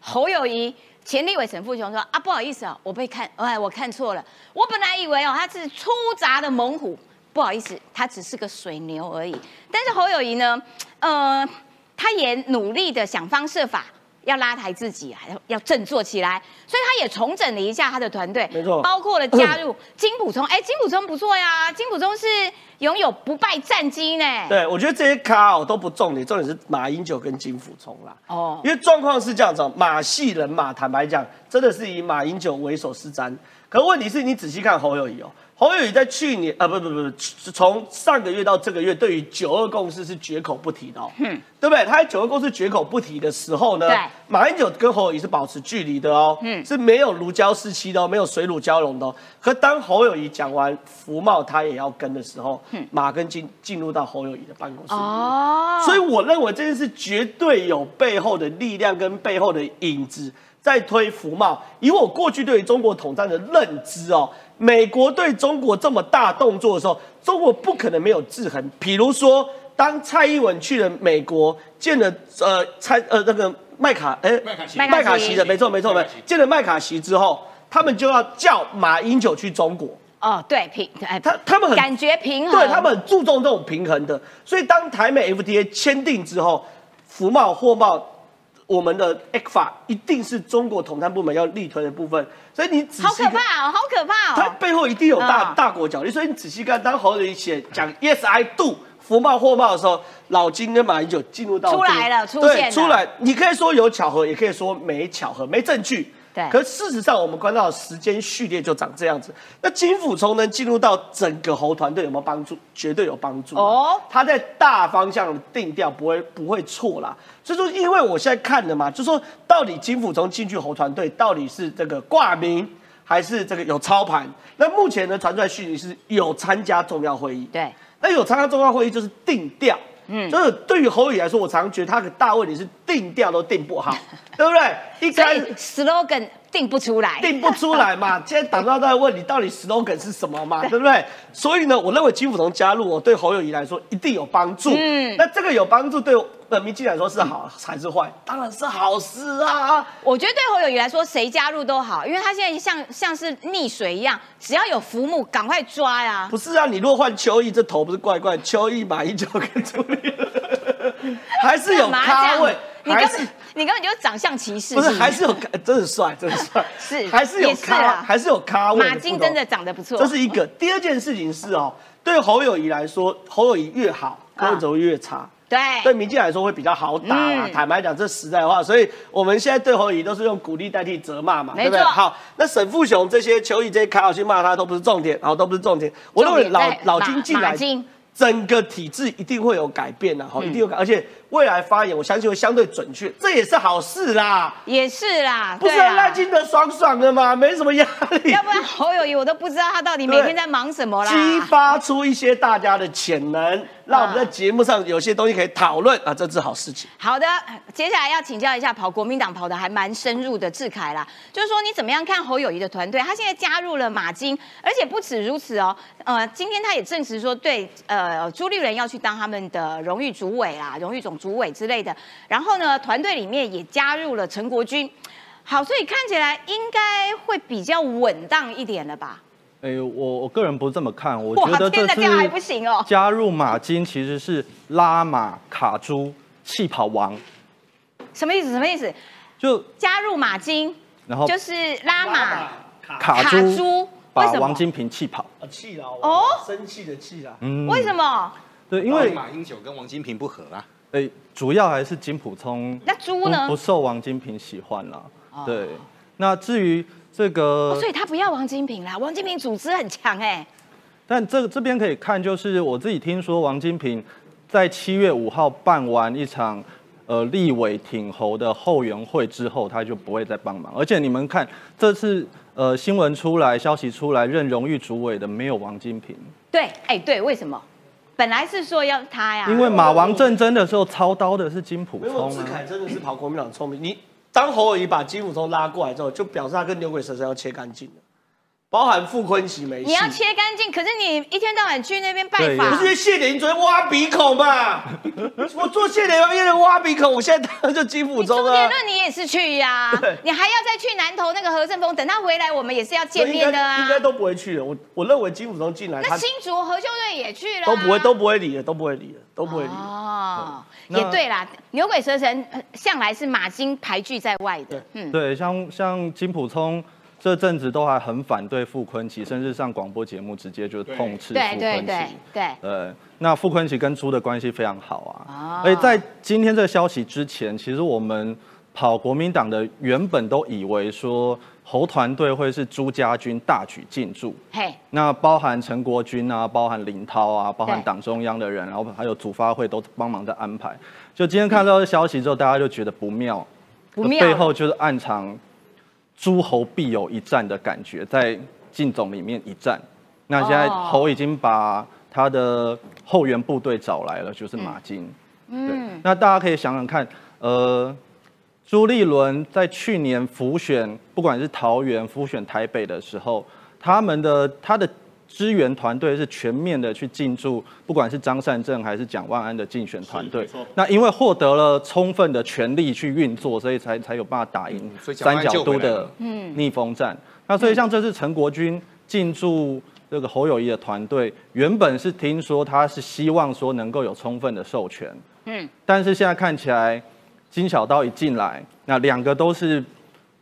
侯友谊钱立伟沈富雄说啊，不好意思啊，我被看，哎，我看错了，我本来以为哦他是粗杂的猛虎，不好意思，他只是个水牛而已。但是侯友谊呢，呃，他也努力的想方设法。要拉抬自己，还要要振作起来，所以他也重整了一下他的团队，没错包括了加入 金普聪，哎，金普聪不错呀，金普聪是拥有不败战绩呢，对，我觉得这些咖哦都不重点，重点是马英九跟金普聪啦。哦因为状况是这样子哦，马系人马，坦白讲，真的是以马英九为首是瞻。可问题是你仔细看侯友谊哦，侯友谊在去年啊，不不不不，从上个月到这个月，对于九二共识是绝口不提的哦，嗯，对不对？他在九二共识绝口不提的时候呢对，马英九跟侯友谊是保持距离的哦，嗯，是没有如胶似漆的哦，没有水乳交融的哦。可当侯友谊讲完福茂他也要跟的时候，嗯马跟进进入到侯友谊的办公室。哦，所以我认为这件事绝对有背后的力量跟背后的影子在推服贸。以我过去对于中国统战的认知哦，美国对中国这么大动作的时候，中国不可能没有制衡。比如说，当蔡英文去了美国，见了呃蔡呃那个麦卡哎麦卡锡。麦卡锡的，没错没错没错。见了麦卡锡之后，他们就要叫马英九去中国。哦，对平，哎，他他们很感觉平衡，对他们很注重这种平衡的，所以当台美 FTA 签订之后，服贸、货贸，我们的 ECFA 一定是中国统战部门要力推的部分，所以你仔好细好。可怕哦，好可怕哦它哦，背后一定有大、嗯大国角力，所以你仔细看，当侯友宜写讲 Yes I do 福茂货贸的时候，老金跟马英九进入到出来了出对出来，你可以说有巧合，也可以说没巧合，没证据。对可事实上，我们观到的时间序列就长这样子。那金辅聪能进入到整个猴团队有没有帮助？绝对有帮助。哦哦，他在大方向定调不会不会错啦。所以说，因为我现在看的嘛，就说到底金辅聪进去猴团队，到底是这个挂名还是这个有操盘？那目前呢传出来讯息是有参加重要会议。对，那有参加重要会议就是定调，嗯，就是对于侯友宜来说，我常觉得他的大问题是定调都定不好，对不对？一开始 slogan 定不出来，定不出来嘛，现在党中央在问你到底 slogan 是什么嘛，对不对？所以呢，我认为金辅同加入，我对侯友宜来说一定有帮助。嗯嗯，那这个有帮助对呃民进来说是好还是坏？当然是好事啊。我觉得对侯友谊来说，谁加入都好，因为他现在像像是溺水一样，只要有浮木，赶快抓呀。不是啊，你如果换邱毅，这头不是怪怪？邱毅、马英九跟朱立伦，还是有咖位，你根本你根本就是长相歧视，不是不还是有咖，真的帅，真的帅，是还是有咖，啊还是有咖位。马金真的，长得不错，这是一个。第二件事情是哦，对侯友谊来说，侯友谊越好，柯文哲会越差。对对民进来说会比较好打坦白讲，这实在话，所以我们现在对侯友宜都是用鼓励代替责骂嘛，没对不对？错好，那沈富雄这些邱毅这些卡老去骂他都不是重点，然后都不是重点。我认为老老金进来整个体制一定会有改变的，哈，嗯一定有改。而且未来发言，我相信会相对准确，这也是好事啦。也是啦，不是赖清德爽爽的吗，没什么压力。要不然侯友谊我都不知道他到底每天在忙什么啦。激发出一些大家的潜能，让我们在节目上有些东西可以讨论啊，这是好事情。好的，接下来要请教一下跑国民党跑的还蛮深入的志凯啦，就是说你怎么样看侯友谊的团队？他现在加入了马金，而且不止如此哦，呃，今天他也证实说对，呃，朱立伦要去当他们的荣誉主委啦、荣誉总主委之类的，然后呢，团队里面也加入了陈国军，好，所以看起来应该会比较稳当一点了吧？哎、我我个人不这么看，我觉得这次行哦加入马金其实是拉马卡猪气跑王，什么意思？什么意思？就加入马金，然后就是拉马卡卡猪把王金平气跑。啊，气啦！哦生气的气啊。嗯为什么？对，因为马英九跟王金平不合啊。哎、主要还是金普聪那猪呢不不受王金平喜欢啦。对，那至于这个，哦，所以他不要王金平啦，王金平组织很强哎、但这这边可以看，就是我自己听说王金平在七月五号办完一场呃立委挺侯的后援会之后，他就不会再帮忙。而且你们看这次呃新闻出来，消息出来，任荣誉主委的没有王金平，对，哎、对，为什么？本来是说要他呀，因为马王政争的时候操刀的是金普聪啊。志凯真的是跑国民党聪明。你当侯友谊把金普聪拉过来之后，就表示他跟牛鬼蛇神要切干净了，包含傅昆萁没戏。你要切干净，可是你一天到晚去那边拜对访不是因，为谢点昨天挖鼻孔嘛？我做谢点因为挖鼻孔，我现在当然就金溥你周聪啊。杰伦你也是去呀、对你还要再去南投那个何振峰，等他回来，我们也是要见面的啊应。该都不会去的。我我认为金溥聪进来，那新竹何秀瑞也去了、啊都不会都不会理的，都不会理的，都不会理的。哦，那也对啦，牛鬼蛇神呃向来是马金排拒在外的。嗯，对，像像金普聪这阵子都还很反对傅昆萁，甚至上广播节目直接就痛斥傅对昆萁。对对对，呃，那傅昆萁跟朱的关系非常好哦。啊。而且在今天这个消息之前，其实我们跑国民党的原本都以为说侯团队会是朱家军大举进驻，嘿，那包含陈国军啊，包含林涛啊，包含对党中央的人，然后还有主发会都帮忙在安排。就今天看到这消息之后，大家就觉得不妙，不妙。背后就是暗藏诸侯必有一战的感觉，在晋总里面一战。那现在哦侯已经把他的后援部队找来了，就是马金。嗯，那大家可以想想看，呃，朱立伦在去年浮选，不管是桃园浮选台北的时候，他们的他的支援团队是全面的去进驻，不管是张善政还是蒋万安的竞选团队。那因为获得了充分的权力去运作，所以才才有办法打赢三角都的了逆风战。那所以像这次陈国军进驻这个侯友谊的团队，原本是听说他是希望说能够有充分的授权，嗯，但是现在看起来金小刀一进来，那两个都是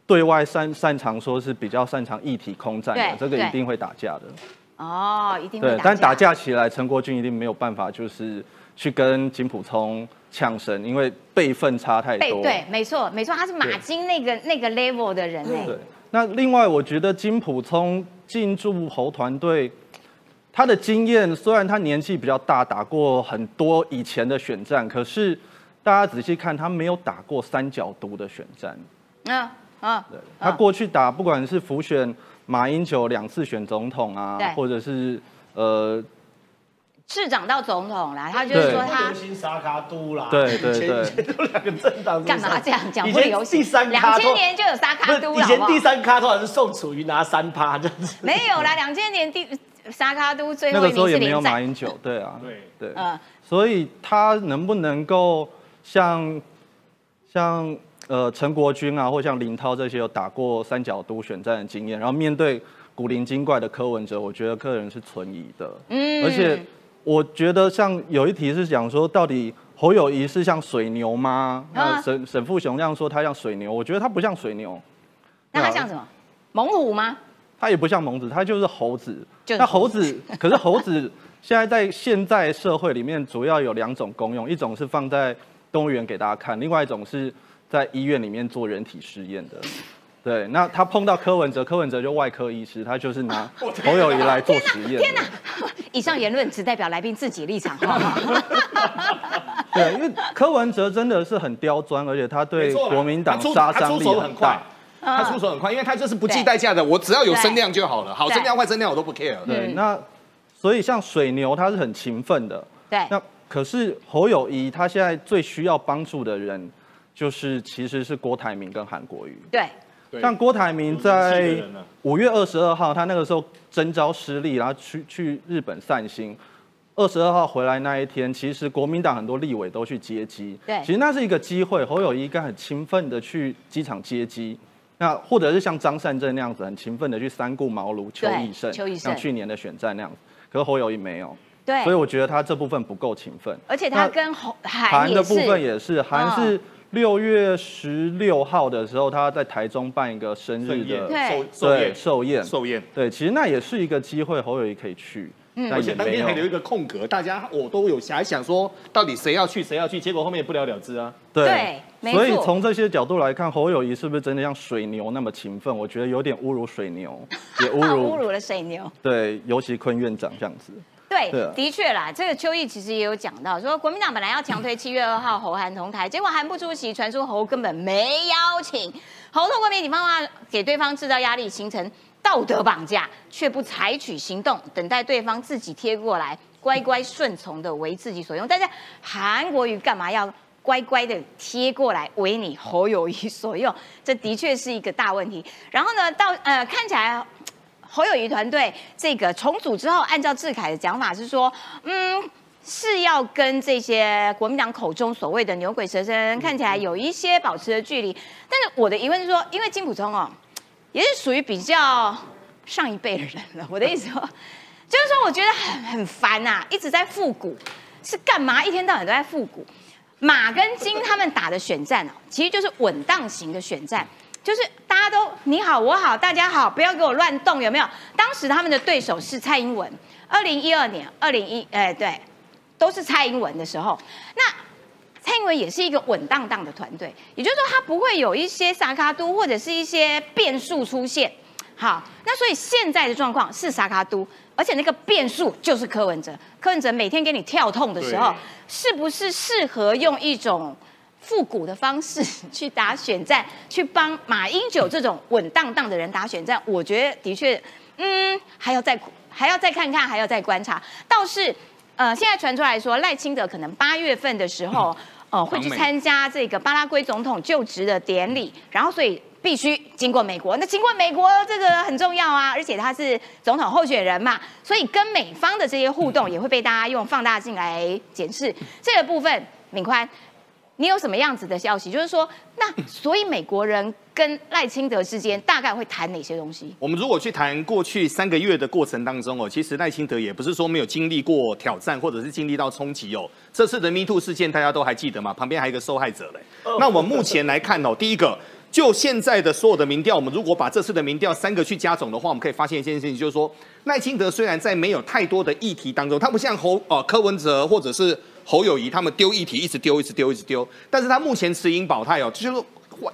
对外擅擅长说是比较擅长一体空战的这个一定会打架的。哦，一定会对，打但打架起来，陈国军一定没有办法，就是去跟金普聪呛声，因为辈分差太多。对对，没错没错，他是马金那个那个 level 的人哎、对，那另外我觉得金普聪进驻侯团队，他的经验虽然他年纪比较大，打过很多以前的选战，可是大家仔细看，他没有打过三角都的选战。嗯嗯，对，他过去打不管是浮选马英九两次选总统啊，或者是呃市长到总统啦，他就是说他流行沙卡都啦，对对对。以前都两个政党，干嘛这样讲以前不流行第三两千年就有沙卡都了，好好？以前第三咖通常是宋楚瑜拿三趴这样子。没有啦，两千年第沙卡都最那后一名是个时候也没有马英九，对啊，对。对，嗯，所以他能不能够像像呃陈国军啊，或像林涛这些有打过三角都选战的经验，然后面对古灵精怪的柯文哲，我觉得个人是存疑的。嗯而且我觉得像有一题是讲说，到底侯友谊是像水牛吗？啊那沈沈富雄这样说他像水牛，我觉得他不像水牛，那他像什么？猛虎吗？他也不像猛子，他就是猴子。就是那猴子，可是猴子现在在现在社会里面主要有两种功用，一种是放在动物园给大家看，另外一种是在医院里面做人体实验的。对，那他碰到柯文哲，柯文哲就外科医师，他就是拿 侯友谊来做实验的。以上言论只代表来宾自己立场哈。对，因为柯文哲真的是很刁钻，而且他对国民党杀伤力很大。他出手很快，因为他就是不计代价的，我只要有声量就好了，好声量坏声量我都不 care。对，那所以像水牛他是很勤奋的。对。那可是侯友谊他现在最需要帮助的人，就是其实是郭台铭跟韩国瑜。对。像郭台铭在五月二十二号，他那个时候征召失利，然后去去日本散心。二十二号回来那一天，其实国民党很多立委都去接机。对。其实那是一个机会，侯友谊应该很勤奋的去机场接机。那或者是像张善政那样子，很勤奋的去三顾茅庐、求以胜，像去年的选战那样子。可是侯友谊没有。对。所以我觉得他这部分不够勤奋。而且他跟韩的部分也是，韩是。六月十六号的时候，他在台中办一个生日的对寿宴，寿宴对，其实那也是一个机会，侯友谊可以去，嗯而且当天还留一个空格，大家我都有遐想说，到底谁要去，谁要去，结果后面也不了了之啊。对，所以从这些角度来看，侯友谊是不是真的像水牛那么勤奋？我觉得有点侮辱水牛，也侮辱 侮辱了水牛。对，尤其坤院长这样子。对，的确啦，这个邱毅其实也有讲到，说国民党本来要强推七月二号侯韩同台，结果韩不出席，传出侯根本没邀请，侯透过媒体方法给对方制造压力，形成道德绑架，却不采取行动，等待对方自己贴过来，乖乖顺从的为自己所用。但是韩国瑜干嘛要乖乖的贴过来为你侯友谊所用？这的确是一个大问题。然后呢，到呃看起来。侯友谊团队这个重组之后，按照志凯的讲法是说，嗯，是要跟这些国民党口中所谓的牛鬼蛇神看起来有一些保持的距离。但是我的疑问是说，因为金普聪哦，也是属于比较上一辈的人了。我的意思说，就是说我觉得很很烦呐，一直在复古，是干嘛？一天到晚都在复古。马跟金他们打的选战哦，其实就是稳当型的选战。就是大家都你好我好大家好，不要给我乱动，有没有？当时他们的对手是蔡英文，二零一二年、二零一哎对，都是蔡英文的时候。那蔡英文也是一个稳当当的团队，也就是说他不会有一些萨卡都或者是一些变数出现。好，那所以现在的状况是萨卡都，而且那个变数就是柯文哲。柯文哲每天给你跳痛的时候，是不是适合用一种？复古的方式 去打选战，去帮马英九这种稳当当的人打选战，我觉得的确，嗯，还要再还要再看看，还要再观察。倒是，呃，现在传出来说赖清德可能八月份的时候，呃，会去参加这个巴拉圭总统就职的典礼，然后所以必须经过美国。那经过美国这个很重要啊，而且他是总统候选人嘛，所以跟美方的这些互动也会被大家用放大镜来检视。这个部分，敏宽。你有什么样子的消息？就是说，那所以美国人跟赖清德之间大概会谈哪些东西？我们如果去谈过去三个月的过程当中哦，其实赖清德也不是说没有经历过挑战，或者是经历到冲击哦。这次的 Me Too 事件大家都还记得吗？旁边还有一个受害者嘞。那我们目前来看哦，第一个，就现在的所有的民调，我们如果把这次的民调三个去加总的话，我们可以发现一件事情，就是说赖清德虽然在没有太多的议题当中，他不像侯呃柯文哲或者是。侯友谊他们丢议题，一直丢，一直丢，一直丢。但是他目前持盈保泰哦，就是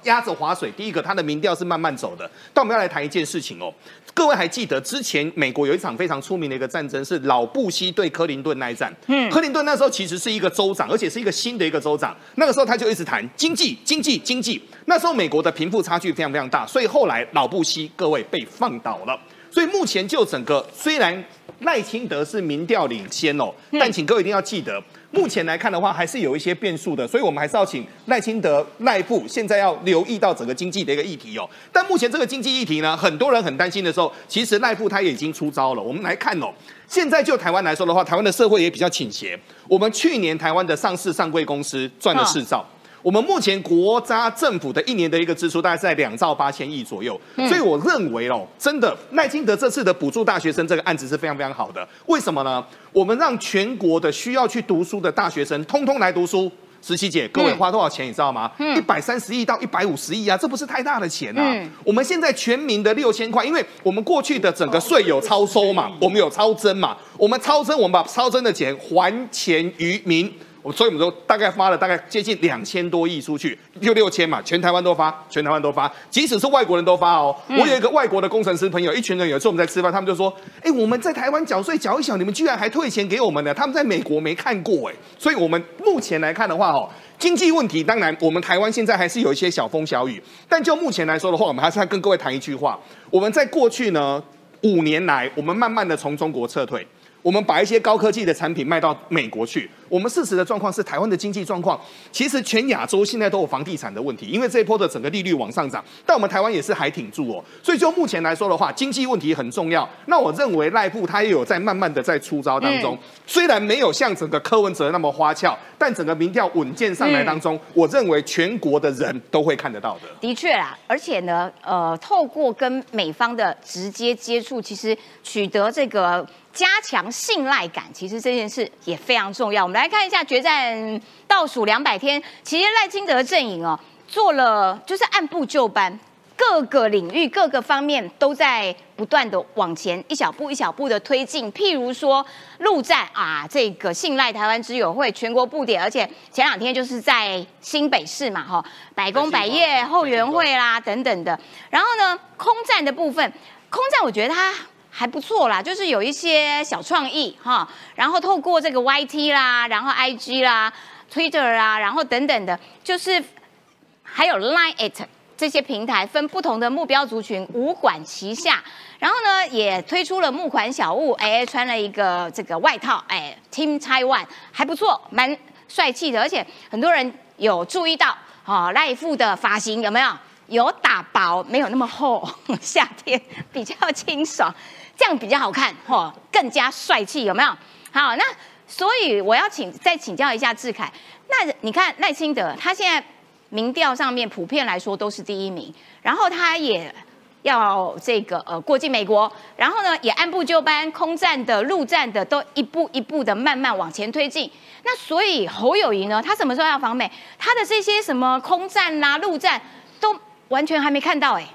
压着划水。第一个，他的民调是慢慢走的。但我们要来谈一件事情哦，各位还记得之前美国有一场非常出名的一个战争，是老布希对克林顿那一战。嗯，克林顿那时候其实是一个州长，而且是一个新的一个州长。那个时候他就一直谈经济，经济，经济。那时候美国的贫富差距非常非常大，所以后来老布希各位被放倒了。所以目前就整个虽然赖清德是民调领先哦，但请各位一定要记得。目前来看的话，还是有一些变数的，所以我们还是要请赖清德、赖布现在要留意到整个经济的一个议题哦。但目前这个经济议题呢，很多人很担心的时候，其实赖布他也已经出招了。我们来看哦，现在就台湾来说的话，台湾的社会也比较倾斜。我们去年台湾的上市上柜公司赚了四兆。我们目前国家政府的一年的一个支出大概在两兆八千亿左右，所以我认为哦，真的赖清德这次的补助大学生这个案子是非常非常好的。为什么呢？我们让全国的需要去读书的大学生通通来读书。十七姐，各位花多少钱你知道吗？一百三十亿到一百五十亿啊，这不是太大的钱啊。我们现在全民的六千块，因为我们过去的整个税有超收嘛，我们有超增嘛，我们超增，我们把超增的钱还钱于民。我所以我们说大概发了大概接近两千多亿出去，就六千嘛，全台湾都发，全台湾都发，即使是外国人都发哦。我有一个外国的工程师朋友，一群人有一次我们在吃饭，他们就说：“哎，我们在台湾缴税缴一缴，你们居然还退钱给我们呢？他们在美国没看过哎。”所以，我们目前来看的话，哦，经济问题当然我们台湾现在还是有一些小风小雨，但就目前来说的话，我们还是要跟各位谈一句话：我们在过去呢五年来，我们慢慢的从中国撤退。我们把一些高科技的产品卖到美国去。我们事实的状况是，台湾的经济状况其实全亚洲现在都有房地产的问题，因为这一波的整个利率往上涨，但我们台湾也是还挺住哦。所以就目前来说的话，经济问题很重要。那我认为赖布他也有在慢慢的在出招当中，虽然没有像整个柯文哲那么花俏，但整个民调稳健上来当中，我认为全国的人都会看得到的。的确啦，而且呢，呃，透过跟美方的直接接触，其实取得这个。加强信赖感，其实这件事也非常重要。我们来看一下决战倒数两百天，其实赖清德阵营哦做了就是按部就班，各个领域各个方面都在不断的往前一小步一小步的推进。譬如说陆战啊，这个信赖台湾之友会全国布点，而且前两天就是在新北市嘛，哈，百工百业后援会啦等等的。然后呢，空战的部分，空战我觉得它。还不错啦，就是有一些小创意哈，然后透过这个 YT 啦，然后 IG 啦、Twitter 啊，然后等等的，就是还有 Line It 这些平台，分不同的目标族群，五管齐下。然后呢，也推出了募款小物，哎，穿了一个这个外套，哎，Team Taiwan 还不错，蛮帅气的，而且很多人有注意到，哦，赖富的发型有没有？有打薄，没有那么厚，夏天比较清爽。这样比较好看，嚯，更加帅气，有没有？好，那所以我要请再请教一下志凯，那你看赖清德，他现在民调上面普遍来说都是第一名，然后他也要这个呃过境美国，然后呢也按部就班，空战的、陆战的都一步一步的慢慢往前推进。那所以侯友谊呢，他什么时候要访美？他的这些什么空战啦、陆战都完全还没看到哎。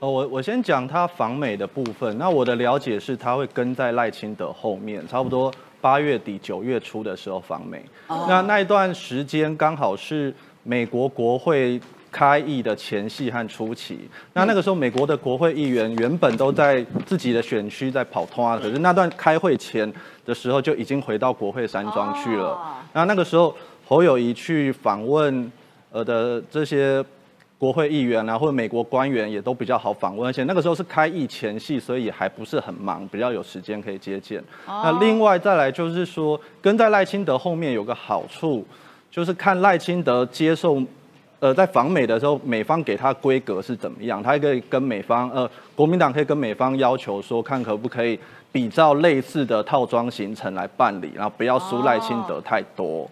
哦，我我先讲他访美的部分。那我的了解是，他会跟在赖清德后面，差不多八月底九月初的时候访美。那那一段时间刚好是美国国会开议的前夕和初期。那那个时候，美国的国会议员原本都在自己的选区在跑通啊，可是那段开会前的时候就已经回到国会山庄去了。那那个时候，侯友谊去访问呃的这些。国会议员啊，或者美国官员也都比较好访问，而且那个时候是开议前夕，所以也还不是很忙，比较有时间可以接见。那另外再来就是说，跟在赖清德后面有个好处，就是看赖清德接受，呃，在访美的时候，美方给他规格是怎么样，他可以跟美方，呃，国民党可以跟美方要求说，看可不可以比照类似的套装行程来办理，然后不要输赖清德太多。哦，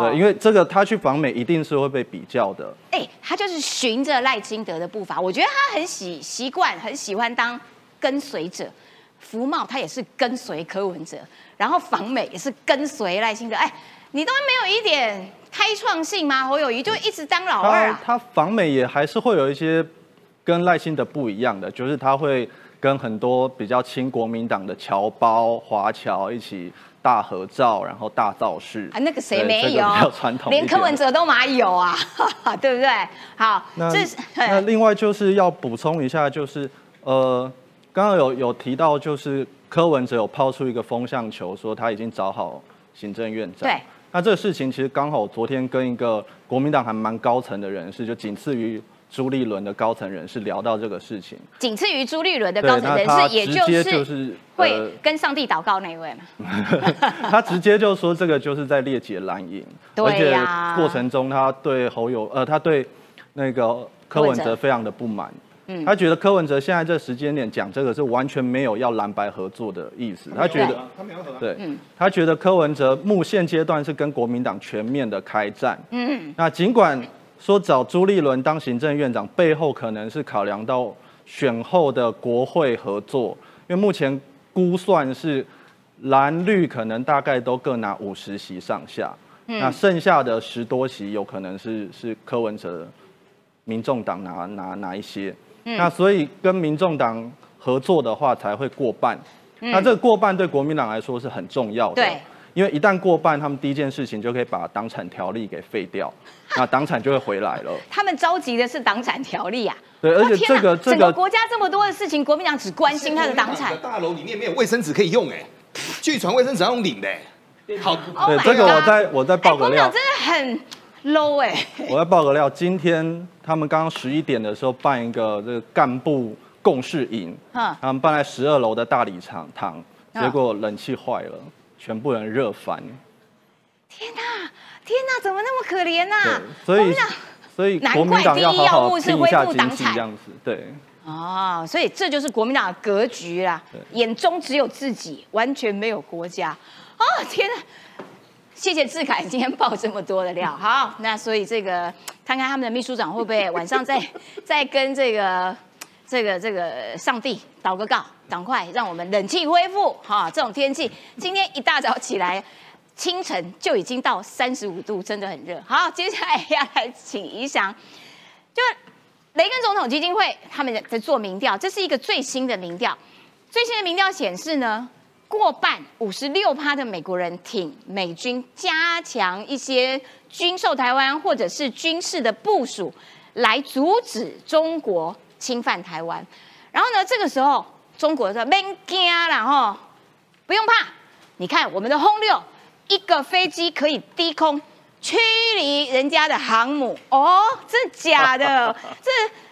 对，因为这个他去访美一定是会被比较的。哎，他就是循着赖清德的步伐，我觉得他很喜习惯，很喜欢当跟随者。福茂他也是跟随柯文哲，然后访美也是跟随赖清德。哎，你都没有一点开创性吗？侯友谊就一直当老二啊。他访美也还是会有一些跟赖清德不一样的，就是他会跟很多比较亲国民党的侨胞华侨一起。大合照，然后大造势啊，那个谁没有传统？连柯文哲都嘛有啊，对不对？好，这是那另外就是要补充一下，就是呃，刚刚有有提到，就是柯文哲有抛出一个风向球，说他已经找好行政院长。对，那这个事情其实刚好昨天跟一个国民党还蛮高层的人士，就仅次于。朱立伦的高层人士聊到这个事情，仅次于朱立伦的高层人士，也就是会跟上帝祷告那一位嘛。他直接就说这个就是在列解蓝营，而且过程中他对侯友呃，他对那个柯文哲非常的不满。嗯，他觉得柯文哲现在这时间点讲这个是完全没有要蓝白合作的意思。他觉得他没有合。对，他觉得柯文哲目现阶段是跟国民党全面的开战。嗯，那尽管。说找朱立伦当行政院长，背后可能是考量到选后的国会合作，因为目前估算是蓝绿可能大概都各拿五十席上下，那剩下的十多席有可能是是柯文哲、民众党拿拿拿一些，那所以跟民众党合作的话才会过半，那这个过半对国民党来说是很重要的。对，因为一旦过半，他们第一件事情就可以把党产条例给废掉，那党产就会回来了。他们着急的是党产条例啊！对，而且这个这个国家这么多的事情，国民党只关心他的党产。大楼里面没有卫生纸可以用哎，据传卫生纸要用领的。好，对这个我再我再爆个料，真的很 low 哎！我再爆个料，今天他们刚刚十一点的时候办一个这个干部共事营，他们办在十二楼的大礼堂堂，结果冷气坏了，全部人热翻。天哪，天哪，怎么那么可怜呐？所以所以国民党要好好听一下经济这样子，对。哦，所以这就是国民党的格局啦，眼中只有自己，完全没有国家。哦天哪！谢谢志凯今天爆这么多的料。好，那所以这个看看他们的秘书长会不会晚上再 再跟这个这个这个上帝祷个告，赶快让我们冷气恢复。哈，这种天气，今天一大早起来，清晨就已经到三十五度，真的很热。好，接下来要来请宜翔，就雷根总统基金会他们在做民调，这是一个最新的民调，最新的民调显示呢。过半五十六趴的美国人挺美军加强一些军售台湾或者是军事的部署，来阻止中国侵犯台湾。然后呢，这个时候中国说别惊了哈，不用怕。你看我们的轰六一个飞机可以低空驱离人家的航母哦，真的假的？这。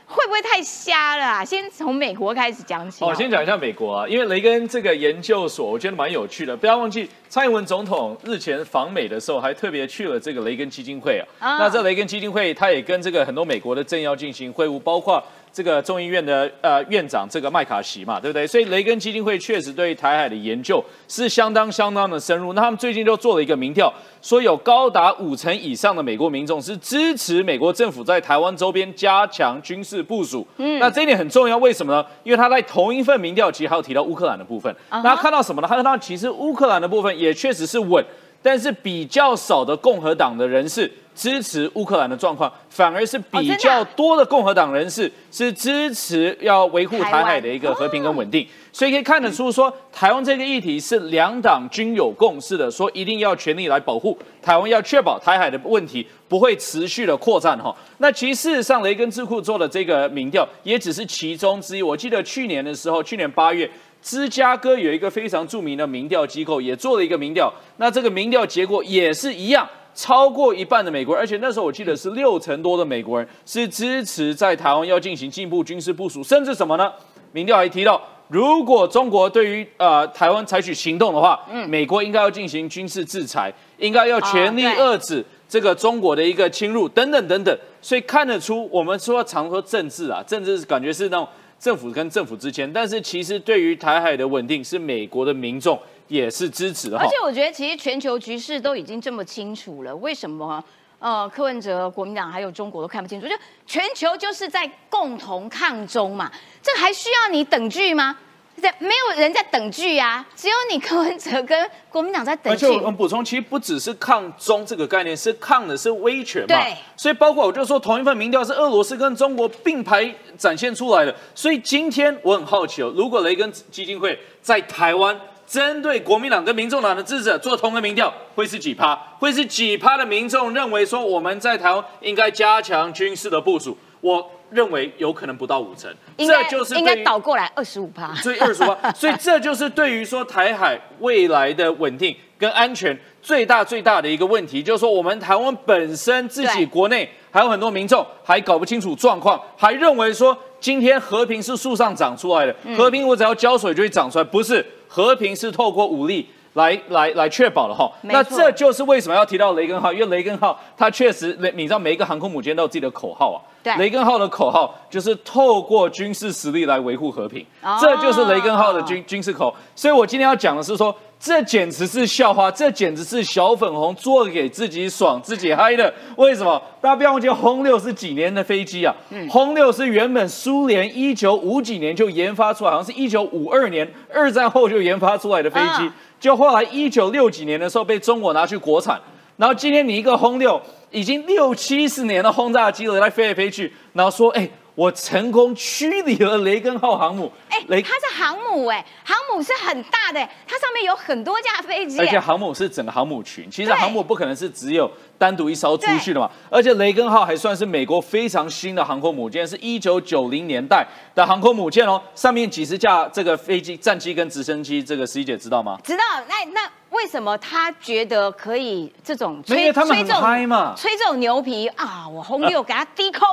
会不会太瞎了啊？先从美国开始讲起。我，先讲一下美国啊，因为雷根这个研究所，我觉得蛮有趣的。不要忘记，蔡英文总统日前访美的时候，还特别去了这个雷根基金会啊。那这雷根基金会，他也跟这个很多美国的政要进行会晤，包括。这个众议院的呃院长这个麦卡锡嘛，对不对？所以雷根基金会确实对台海的研究是相当相当的深入。那他们最近就做了一个民调，说有高达五成以上的美国民众是支持美国政府在台湾周边加强军事部署。嗯，那这一点很重要，为什么呢？因为他在同一份民调其实还有提到乌克兰的部分。那看到什么呢？他看到其实乌克兰的部分也确实是稳。但是比较少的共和党的人士支持乌克兰的状况，反而是比较多的共和党人士是支持要维护台海的一个和平跟稳定。所以可以看得出，说台湾这个议题是两党均有共识的，说一定要全力来保护台湾，要确保台海的问题不会持续的扩展哈。那其实事实上，雷根智库做的这个民调也只是其中之一。我记得去年的时候，去年八月。芝加哥有一个非常著名的民调机构，也做了一个民调。那这个民调结果也是一样，超过一半的美国人，而且那时候我记得是六成多的美国人是支持在台湾要进行进一步军事部署，甚至什么呢？民调还提到，如果中国对于呃台湾采取行动的话，嗯，美国应该要进行军事制裁，应该要全力遏制这个中国的一个侵入，等等等等。所以看得出，我们说常说政治啊，政治感觉是那种。政府跟政府之间，但是其实对于台海的稳定，是美国的民众也是支持的。而且我觉得，其实全球局势都已经这么清楚了，为什么呃柯文哲、国民党还有中国都看不清楚？就全球就是在共同抗中嘛，这还需要你等距吗？在没有人在等剧啊，只有你柯文哲跟国民党在等剧。而且我们补充，其实不只是抗中这个概念，是抗的是威权嘛。对。所以包括我就说，同一份民调是俄罗斯跟中国并排展现出来的。所以今天我很好奇哦，如果雷根基金会在台湾针对国民党跟民众党的支持者做同个民调，会是几趴？会是几趴的民众认为说我们在台湾应该加强军事的部署？我。认为有可能不到五成，这就是应该倒过来二十五趴，所以二十五趴，所以这就是对于说台海未来的稳定跟安全最大最大的一个问题，就是说我们台湾本身自己国内还有很多民众还搞不清楚状况，还认为说今天和平是树上长出来的，和平我只要浇水就会长出来，不是和平是透过武力。来来来，确保了哈。那这就是为什么要提到雷根号，因为雷根号它确实，你知道每一个航空母舰都有自己的口号啊。对。雷根号的口号就是透过军事实力来维护和平，这就是雷根号的军军事口。所以我今天要讲的是说，这简直是笑话，这简直是小粉红做给自己爽、自己嗨的。为什么？大家不要忘记，轰六是几年的飞机啊？嗯。轰六是原本苏联一九五几年就研发出来，好像是一九五二年二战后就研发出来的飞机。就后来一九六几年的时候被中国拿去国产，然后今天你一个轰六已经六七十年的轰炸机了，来飞来飞去，然后说，哎，我成功驱离了雷根号航母。哎，它是航母哎，航母是很大的，它上面有很多架飞机，而且航母是整个航母群。其实航母不可能是只有单独一艘出去的嘛。而且雷根号还算是美国非常新的航空母舰，是一九九零年代的航空母舰哦。上面几十架这个飞机、战机跟直升机，这个十一姐知道吗？知道。那那为什么他觉得可以这种吹吹这种嘛？吹这种牛皮啊！我轰六给他低空。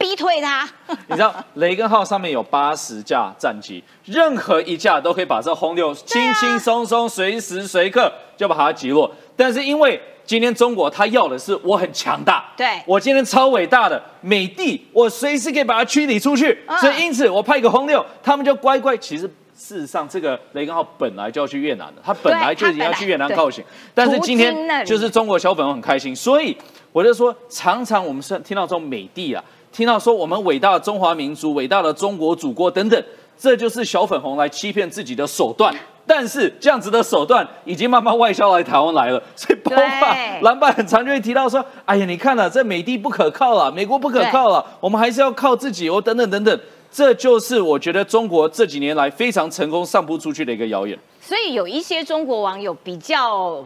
逼退他，你知道雷根号上面有八十架战机，任何一架都可以把这轰六轻轻松松、随时随刻就把它击落。但是因为今天中国他要的是我很强大，对我今天超伟大的美帝，我随时可以把它驱离出去，所以因此我派一个轰六，他们就乖乖。其实事实上，这个雷根号本来就要去越南的，他本来就已经要去越南靠行，但是今天就是中国小粉红很开心，所以我就说，常常我们是听到这种美帝啊。听到说我们伟大的中华民族、伟大的中国祖国等等，这就是小粉红来欺骗自己的手段。但是这样子的手段已经慢慢外销来台湾来了，所以包括蓝白很常就会提到说：“哎呀，你看了这美帝不可靠了，美国不可靠了，我们还是要靠自己哦。”等等等等，这就是我觉得中国这几年来非常成功散布出去的一个谣言。所以有一些中国网友比较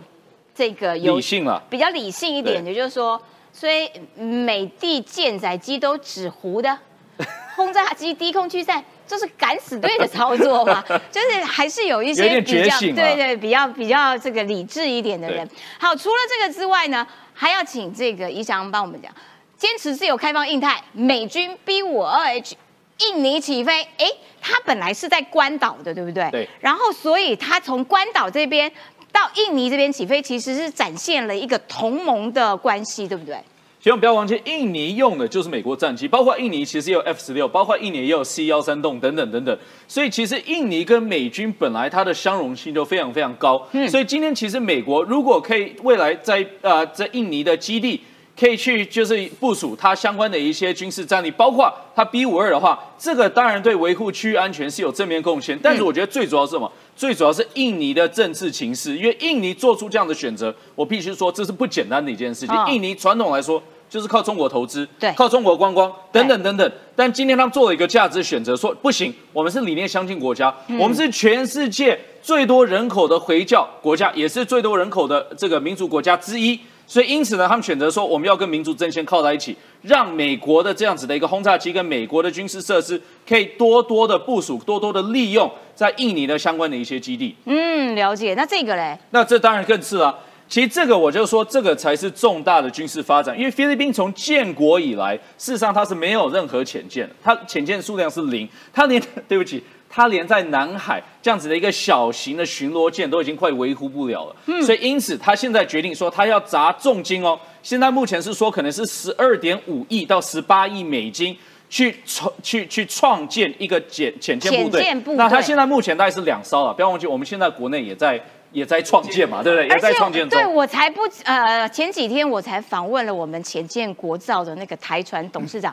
这个理性了，比较理性一点也，就是说。所以美的舰载机都纸糊的，轰炸机低空驱散，这是敢死队的操作吗？就是还是有一些比较对对比较比较这个理智一点的人。好，除了这个之外呢，还要请这个宜翔帮我们讲，坚持自由开放印太，美军 B 五二 H 印尼起飞，哎，他本来是在关岛的，对不对？对。然后所以他从关岛这边。到印尼这边起飞，其实是展现了一个同盟的关系，对不对？千万不要忘记，印尼用的就是美国战机，包括印尼其实也有 F 十六，包括印尼也有 C 幺三栋等等等等。所以其实印尼跟美军本来它的相容性就非常非常高。嗯，所以今天其实美国如果可以未来在呃在印尼的基地。可以去就是部署它相关的一些军事战力，包括它 B 五二的话，这个当然对维护区域安全是有正面贡献。但是我觉得最主要是什么？最主要是印尼的政治情势，因为印尼做出这样的选择，我必须说这是不简单的一件事情。印尼传统来说就是靠中国投资，对，靠中国观光等等等等。但今天他们做了一个价值选择，说不行，我们是理念相近国家，我们是全世界最多人口的回教国家，也是最多人口的这个民族国家之一。所以，因此呢，他们选择说，我们要跟民族阵线靠在一起，让美国的这样子的一个轰炸机跟美国的军事设施，可以多多的部署，多多的利用在印尼的相关的一些基地。嗯，了解。那这个嘞？那这当然更是了。其实这个我就说，这个才是重大的军事发展，因为菲律宾从建国以来，事实上它是没有任何潜舰，它潜舰数量是零，它连 对不起。他连在南海这样子的一个小型的巡逻舰都已经快维护不了了，嗯，所以因此他现在决定说他要砸重金哦。现在目前是说可能是十二点五亿到十八亿美金去创去去创建一个潜潜舰部队。那他现在目前大概是两艘了，不要忘记我们现在国内也在也在创建嘛，对不对？也在创建中。对我才不呃前几天我才访问了我们潜舰国造的那个台船董事长。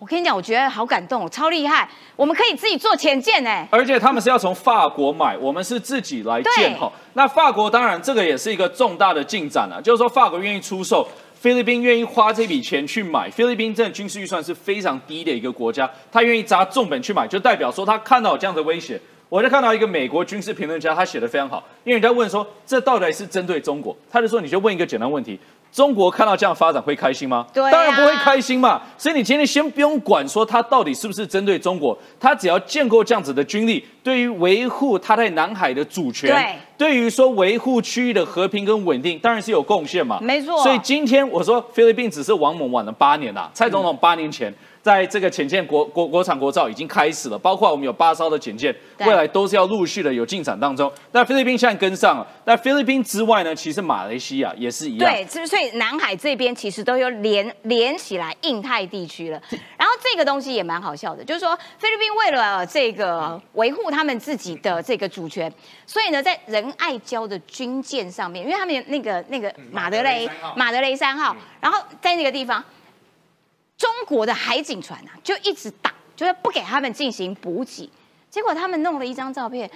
我跟你讲，我觉得好感动，超厉害！我们可以自己做潜舰哎，而且他们是要从法国买，我们是自己来建哈。那法国当然这个也是一个重大的进展了，就是说法国愿意出售，菲律宾愿意花这笔钱去买。菲律宾真的军事预算是非常低的一个国家，他愿意砸重本去买，就代表说他看到这样的威胁。我就看到一个美国军事评论家，他写的非常好，因为人家问说这到底是针对中国，他就说你就问一个简单问题。中国看到这样发展会开心吗？对，当然不会开心嘛。所以你今天先不用管说它到底是不是针对中国，它只要建构这样子的军力，对于维护它在南海的主权，对，对于说维护区域的和平跟稳定，当然是有贡献嘛。没错。所以今天我说菲律宾只是王猛晚了八年呐，蔡总统八年前。在这个潜舰国国国产国造已经开始了，包括我们有八艘的潜舰，未来都是要陆续的有进展当中。那菲律宾现在跟上了，那菲律宾之外呢，其实马来西亚也是一样。对，所以南海这边其实都有连连起来印太地区了。然后这个东西也蛮好笑的，就是说菲律宾为了这个维护他们自己的这个主权，所以呢，在仁爱礁的军舰上面，因为他们那个那个马德雷马德雷三号，然后在那个地方。中国的海警船啊，就一直打，就是不给他们进行补给。结果他们弄了一张照片，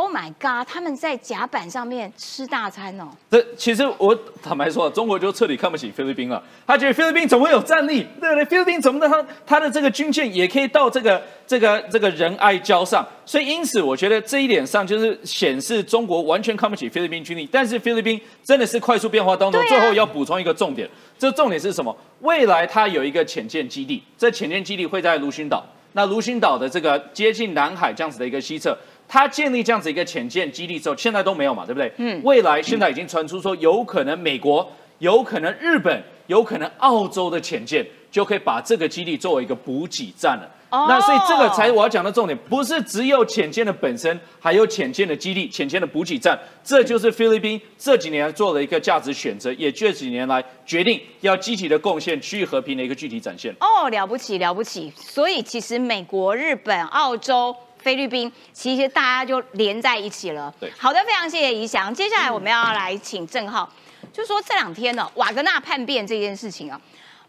Oh my god！他们在甲板上面吃大餐哦。这其实我坦白说，中国就彻底看不起菲律宾了。他觉得菲律宾怎么有战力？对不对？菲律宾怎么的？他他的这个军舰也可以到这个这个这个仁爱礁上。所以因此，我觉得这一点上就是显示中国完全看不起菲律宾军力。但是菲律宾真的是快速变化当中，最后要补充一个重点。这重点是什么？未来它有一个潜舰基地，这潜舰基地会在卢勋岛。那卢勋岛的这个接近南海这样子的一个西侧。他建立这样子一个潜舰基地之后，现在都没有嘛，对不对？嗯。未来现在已经传出说，有可能美国、有可能日本、有可能澳洲的潜舰就可以把这个基地作为一个补给站了。哦。那所以这个才我要讲的重点，不是只有潜舰的本身，还有潜舰的基地、潜舰的补给站。这就是菲律宾这几年做了一个价值选择，也这几年来决定要积极的贡献区域和平的一个具体展现。哦，了不起了不起！所以其实美国、日本、澳洲。菲律宾其实大家就连在一起了。对，好的，非常谢谢怡翔。接下来我们要来请郑浩，就说这两天呢，瓦格纳叛变这件事情啊，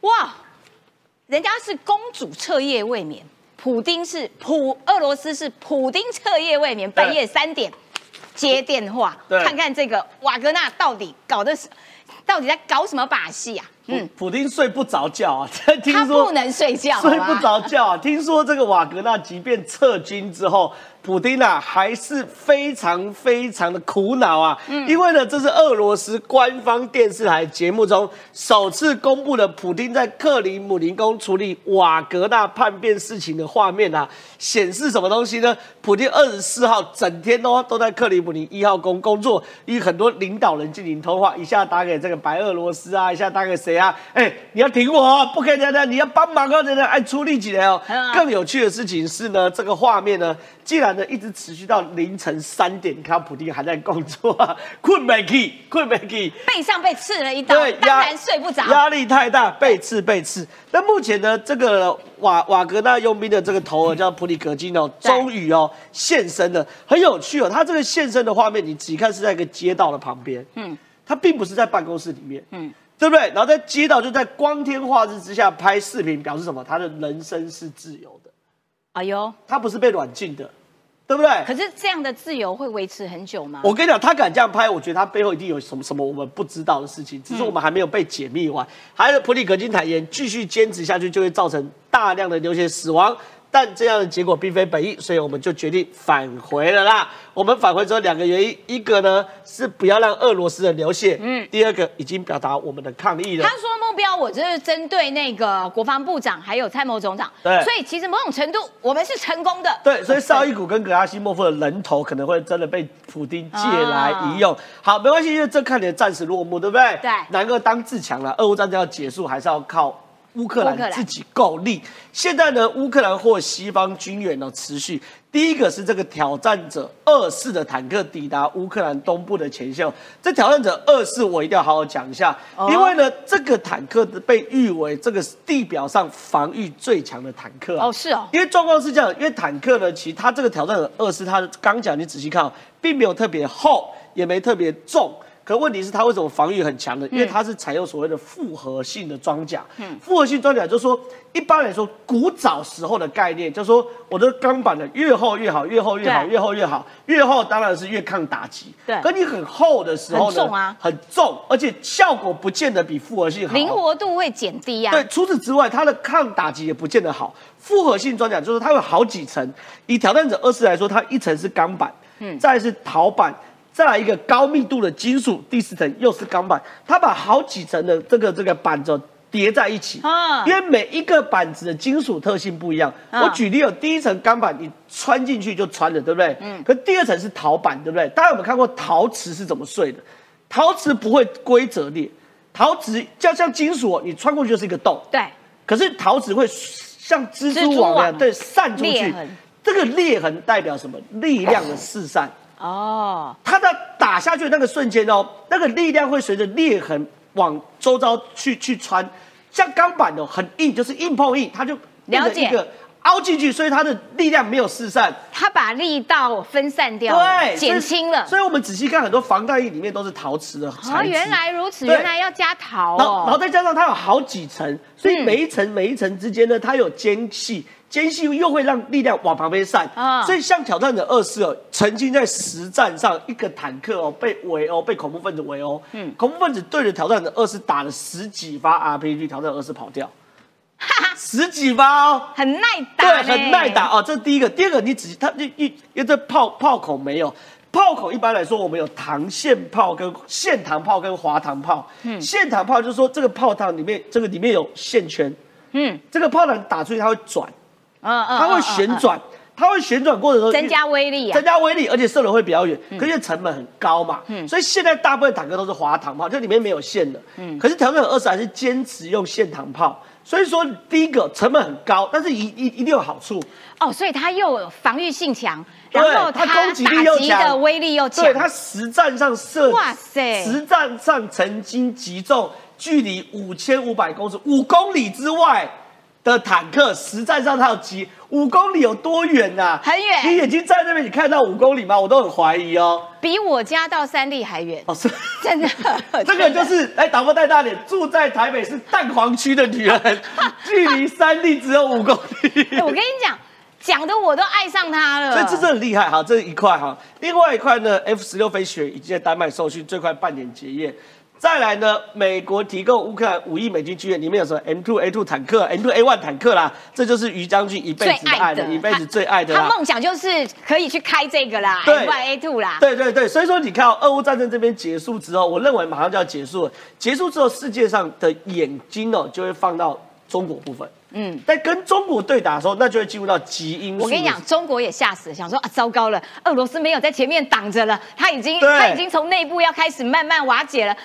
哇，人家是公主彻夜未眠，普丁是普俄罗斯是普丁彻夜未眠，半夜三点接电话，看看这个瓦格纳到底搞的是。到底在搞什么把戏啊？嗯，普丁睡不着觉啊，听说他不能睡觉，睡不着觉啊。听说这个瓦格纳即便撤军之后。普丁啊，还是非常非常的苦恼啊，因为呢，这是俄罗斯官方电视台节目中首次公布的普丁在克里姆林宫处理瓦格纳叛变事情的画面啊，显示什么东西呢？普丁二十四号整天都都在克里姆林一号宫工作，与很多领导人进行通话，一下打给这个白俄罗斯啊，一下打给谁啊？哎，你要挺我，不可以这样，你要帮忙啊，这样哎，出力起来哦。更有趣的事情是呢，这个画面呢。既然呢一直持续到凌晨三点，你看普丁还在工作，啊困没起，困没起，背上被刺了一刀，对当然睡不着，压力太大，被刺被刺。那目前呢，这个瓦瓦格纳佣兵的这个头儿叫普里格金哦，终于哦现身了，很有趣哦。他这个现身的画面，你仔细看是在一个街道的旁边，嗯，他并不是在办公室里面，嗯，对不对？然后在街道就在光天化日之下拍视频，表示什么？他的人生是自由的。哎呦，他不是被软禁的，对不对？可是这样的自由会维持很久吗？我跟你讲，他敢这样拍，我觉得他背后一定有什么什么我们不知道的事情，只是我们还没有被解密完。还有普里格金坦言，继续坚持下去就会造成大量的流血死亡。但这样的结果并非本意，所以我们就决定返回了啦。我们返回之后两个原因，一个呢是不要让俄罗斯人流血，嗯，第二个已经表达我们的抗议了。他说目标我就是针对那个国防部长还有参谋总长，对，所以其实某种程度我们是成功的。对，所以绍伊古跟格拉西莫夫的人头可能会真的被普丁借来一用。好，没关系，因为这看起来暂时落幕，对不对？对，南个当自强了，俄乌战争要结束还是要靠。乌克兰自己够力，现在呢，乌克兰或西方军援呢持续。第一个是这个挑战者二四的坦克抵达乌克兰东部的前线。这挑战者二四我一定要好好讲一下，因为呢，这个坦克被誉为这个地表上防御最强的坦克哦，是哦。因为状况是这样，因为坦克呢，其实它这个挑战者二四，它刚讲你仔细看，并没有特别厚，也没特别重。可问题是它为什么防御很强呢？因为它是采用所谓的复合性的装甲。嗯，复合性装甲就是说，一般来说，古早时候的概念就是说，我的钢板的越厚越好，越厚越好，越厚越好，越厚当然是越抗打击。对，可你很厚的时候呢，很重啊，很重，而且效果不见得比复合性好，灵活度会减低呀。对，除此之外，它的抗打击也不见得好。复合性装甲就是它有好几层，以挑战者二四来说，它一层是钢板，嗯，再是陶板。再来一个高密度的金属，第四层又是钢板，它把好几层的这个这个板子叠在一起，啊，因为每一个板子的金属特性不一样。我举例有第一层钢板，你穿进去就穿了，对不对？嗯。可第二层是陶板，对不对？大家有没有看过陶瓷是怎么碎的？陶瓷不会规则裂，陶瓷就像金属，你穿过去就是一个洞。对。可是陶瓷会像蜘蛛网一样，对，散出去。这个裂痕代表什么？力量的四散。哦，它在打下去的那个瞬间哦，那个力量会随着裂痕往周遭去去穿，像钢板的很硬，就是硬碰硬，它就了解。一个凹进去，所以它的力量没有四散，它把力道分散掉，对，减轻了。所以我们仔细看，很多防弹衣里面都是陶瓷的哦，原来如此，原来要加陶哦。然后再加上它有好几层，所以每一层每一层之间呢，它有间隙，间隙又会让力量往旁边散。啊，所以像挑战者二四哦，曾经在实战上一个坦克哦被围殴，被恐怖分子围殴，嗯，恐怖分子对着挑战者二四打了十几发 RPG，挑战者二四跑掉。十几发哦，很耐打，对，很耐打。哦。这是第一个，第二个，你仔细，它一一，因为这炮炮口没有，炮口一般来说我们有膛线炮跟线膛炮跟滑膛炮。嗯，线膛炮就是说这个炮膛里面这个里面有线圈，嗯，这个炮弹打出去它会转，嗯嗯，它会旋转，它会旋转过程中增加威力，增加威力，而且射的会比较远，可是成本很高嘛，嗯，所以现在大部分坦克都是滑膛炮，就里面没有线的，嗯，可是挑战者二十还是坚持用线膛炮。所以说，第一个成本很高，但是一一一定有好处哦。所以它又防御性强，然后它攻击力又强，威力又强。对，它实战上射，哇塞，实战上曾经击中距离五千五百公尺、五公里之外。的坦克实战上它有几五公里有多远呐？很远。你眼睛在那边，你看到五公里吗？我都很怀疑哦。比我家到三立还远哦，是真的。这个就是哎，打破带大点，住在台北是蛋黄区的女人，距离三立只有五公里。我跟你讲，讲的我都爱上他了。所以这是很厉害哈，这一块哈。另外一块呢，F 十六飞雪已经在丹麦受训，最快半年结业。再来呢，美国提供乌克兰五亿美金军援，里面有什么 M two A two 坦克、M two A one 坦克啦，这就是于将军一辈子爱的，一辈子最爱的。他梦想就是可以去开这个啦，M one A two 啦。对对对，所以说你看，俄乌战争这边结束之后，我认为马上就要结束了。结束之后，世界上的眼睛哦，就会放到中国部分。嗯，在跟中国对打的时候，那就会进入到基因素。我跟你讲，中国也吓死了，想说啊，糟糕了，俄罗斯没有在前面挡着了，他已经他已经从内部要开始慢慢瓦解了。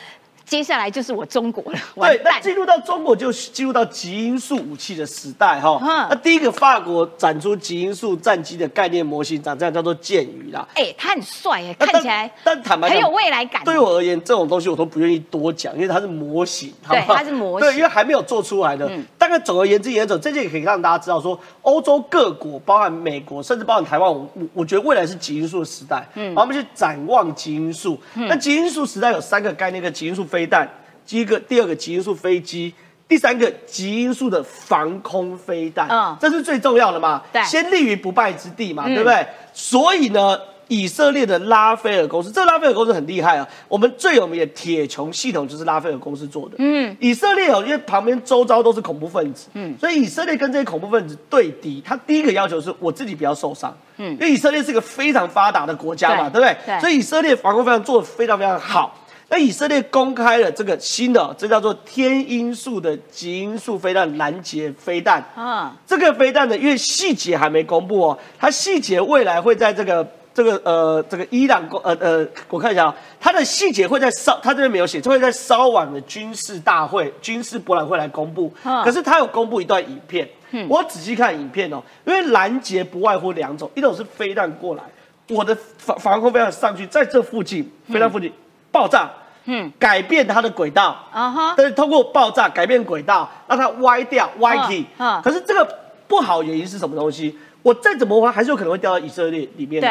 接下来就是我中国了，对，那进入到中国就进入到极音速武器的时代哈。那第一个法国展出极音速战机的概念模型，长这样叫做剑鱼啦。哎，他很帅哎，看起来，但坦白很有未来感。对我而言，这种东西我都不愿意多讲，因为它是模型，对，它是模型，对，因为还没有做出来的。大概总而言之言总，这件也可以让大家知道说，欧洲各国，包含美国，甚至包含台湾，我我觉得未来是极音速的时代。嗯，我们去展望极音速。那极音速时代有三个概念：，一个极音速飞弹。第一个，第二个极音速飞机，第三个极音速的防空飞弹，嗯，这是最重要的嘛？对，先立于不败之地嘛，对不对？所以呢，以色列的拉斐尔公司，这拉斐尔公司很厉害啊。我们最有名的铁穹系统就是拉斐尔公司做的。嗯，以色列哦，因为旁边周遭都是恐怖分子，嗯，所以以色列跟这些恐怖分子对敌，他第一个要求是我自己不要受伤，嗯，因为以色列是个非常发达的国家嘛，对不对？对，所以以色列防空非常做的非常非常好。那以色列公开了这个新的，这叫做天音速的极音速飞弹拦截飞弹。啊，这个飞弹呢，因为细节还没公布哦，它细节未来会在这个这个呃这个伊朗公呃呃，我看一下啊，它的细节会在稍，它这边没有写，就会在稍晚的军事大会、军事博览会来公布。可是它有公布一段影片，我仔细看影片哦，因为拦截不外乎两种，一种是飞弹过来，我的防防空飞弹上去，在这附近飞弹附近。爆炸，嗯，改变它的轨道，啊哈，但是通过爆炸改变轨道，让它歪掉，歪起，啊，可是这个不好原因是什么东西？我再怎么玩，还是有可能会掉到以色列里面。对，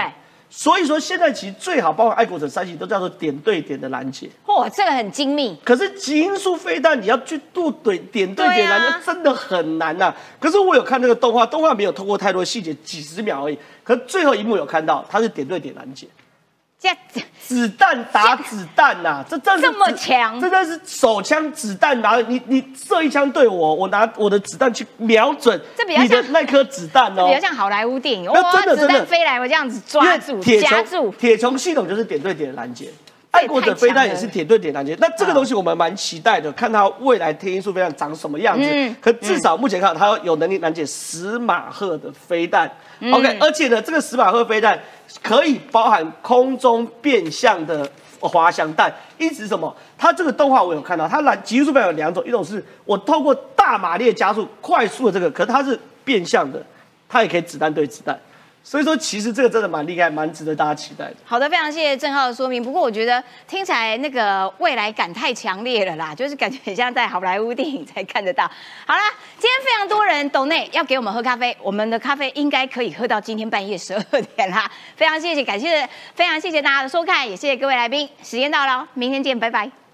所以说现在其实最好，包括爱国者三型都叫做点对点的拦截。哇，这个很精密。可是极音速飞弹你要去度对点对点拦截，真的很难呐。可是我有看那个动画，动画没有通过太多细节，几十秒而已。可是最后一幕有看到，它是点对点拦截。子弹打子弹呐，这真这么强，真的是手枪子弹拿你你射一枪对我，我拿我的子弹去瞄准你的那颗子弹哦，比较像好莱坞电影，哇，真的子弹飞来我这样子抓住夹住，铁穹系统就是点对点拦截，爱国者飞弹也是点对点拦截，那这个东西我们蛮期待的，看它未来天音速飞弹长什么样子，可至少目前看它有能力拦截十马赫的飞弹，OK，而且呢，这个十马赫飞弹。可以包含空中变相的滑翔弹，一直什么？它这个动画我有看到，它拦极速飞有两种，一种是我透过大马力加速快速的这个，可是它是变相的，它也可以子弹对子弹。所以说，其实这个真的蛮厉害，蛮值得大家期待的。好的，非常谢谢郑浩的说明。不过我觉得听起来那个未来感太强烈了啦，就是感觉很像在好莱坞电影才看得到。好啦，今天非常多人懂内要给我们喝咖啡，我们的咖啡应该可以喝到今天半夜十二点啦。非常谢谢，感谢，非常谢谢大家的收看，也谢谢各位来宾。时间到了，明天见，拜拜。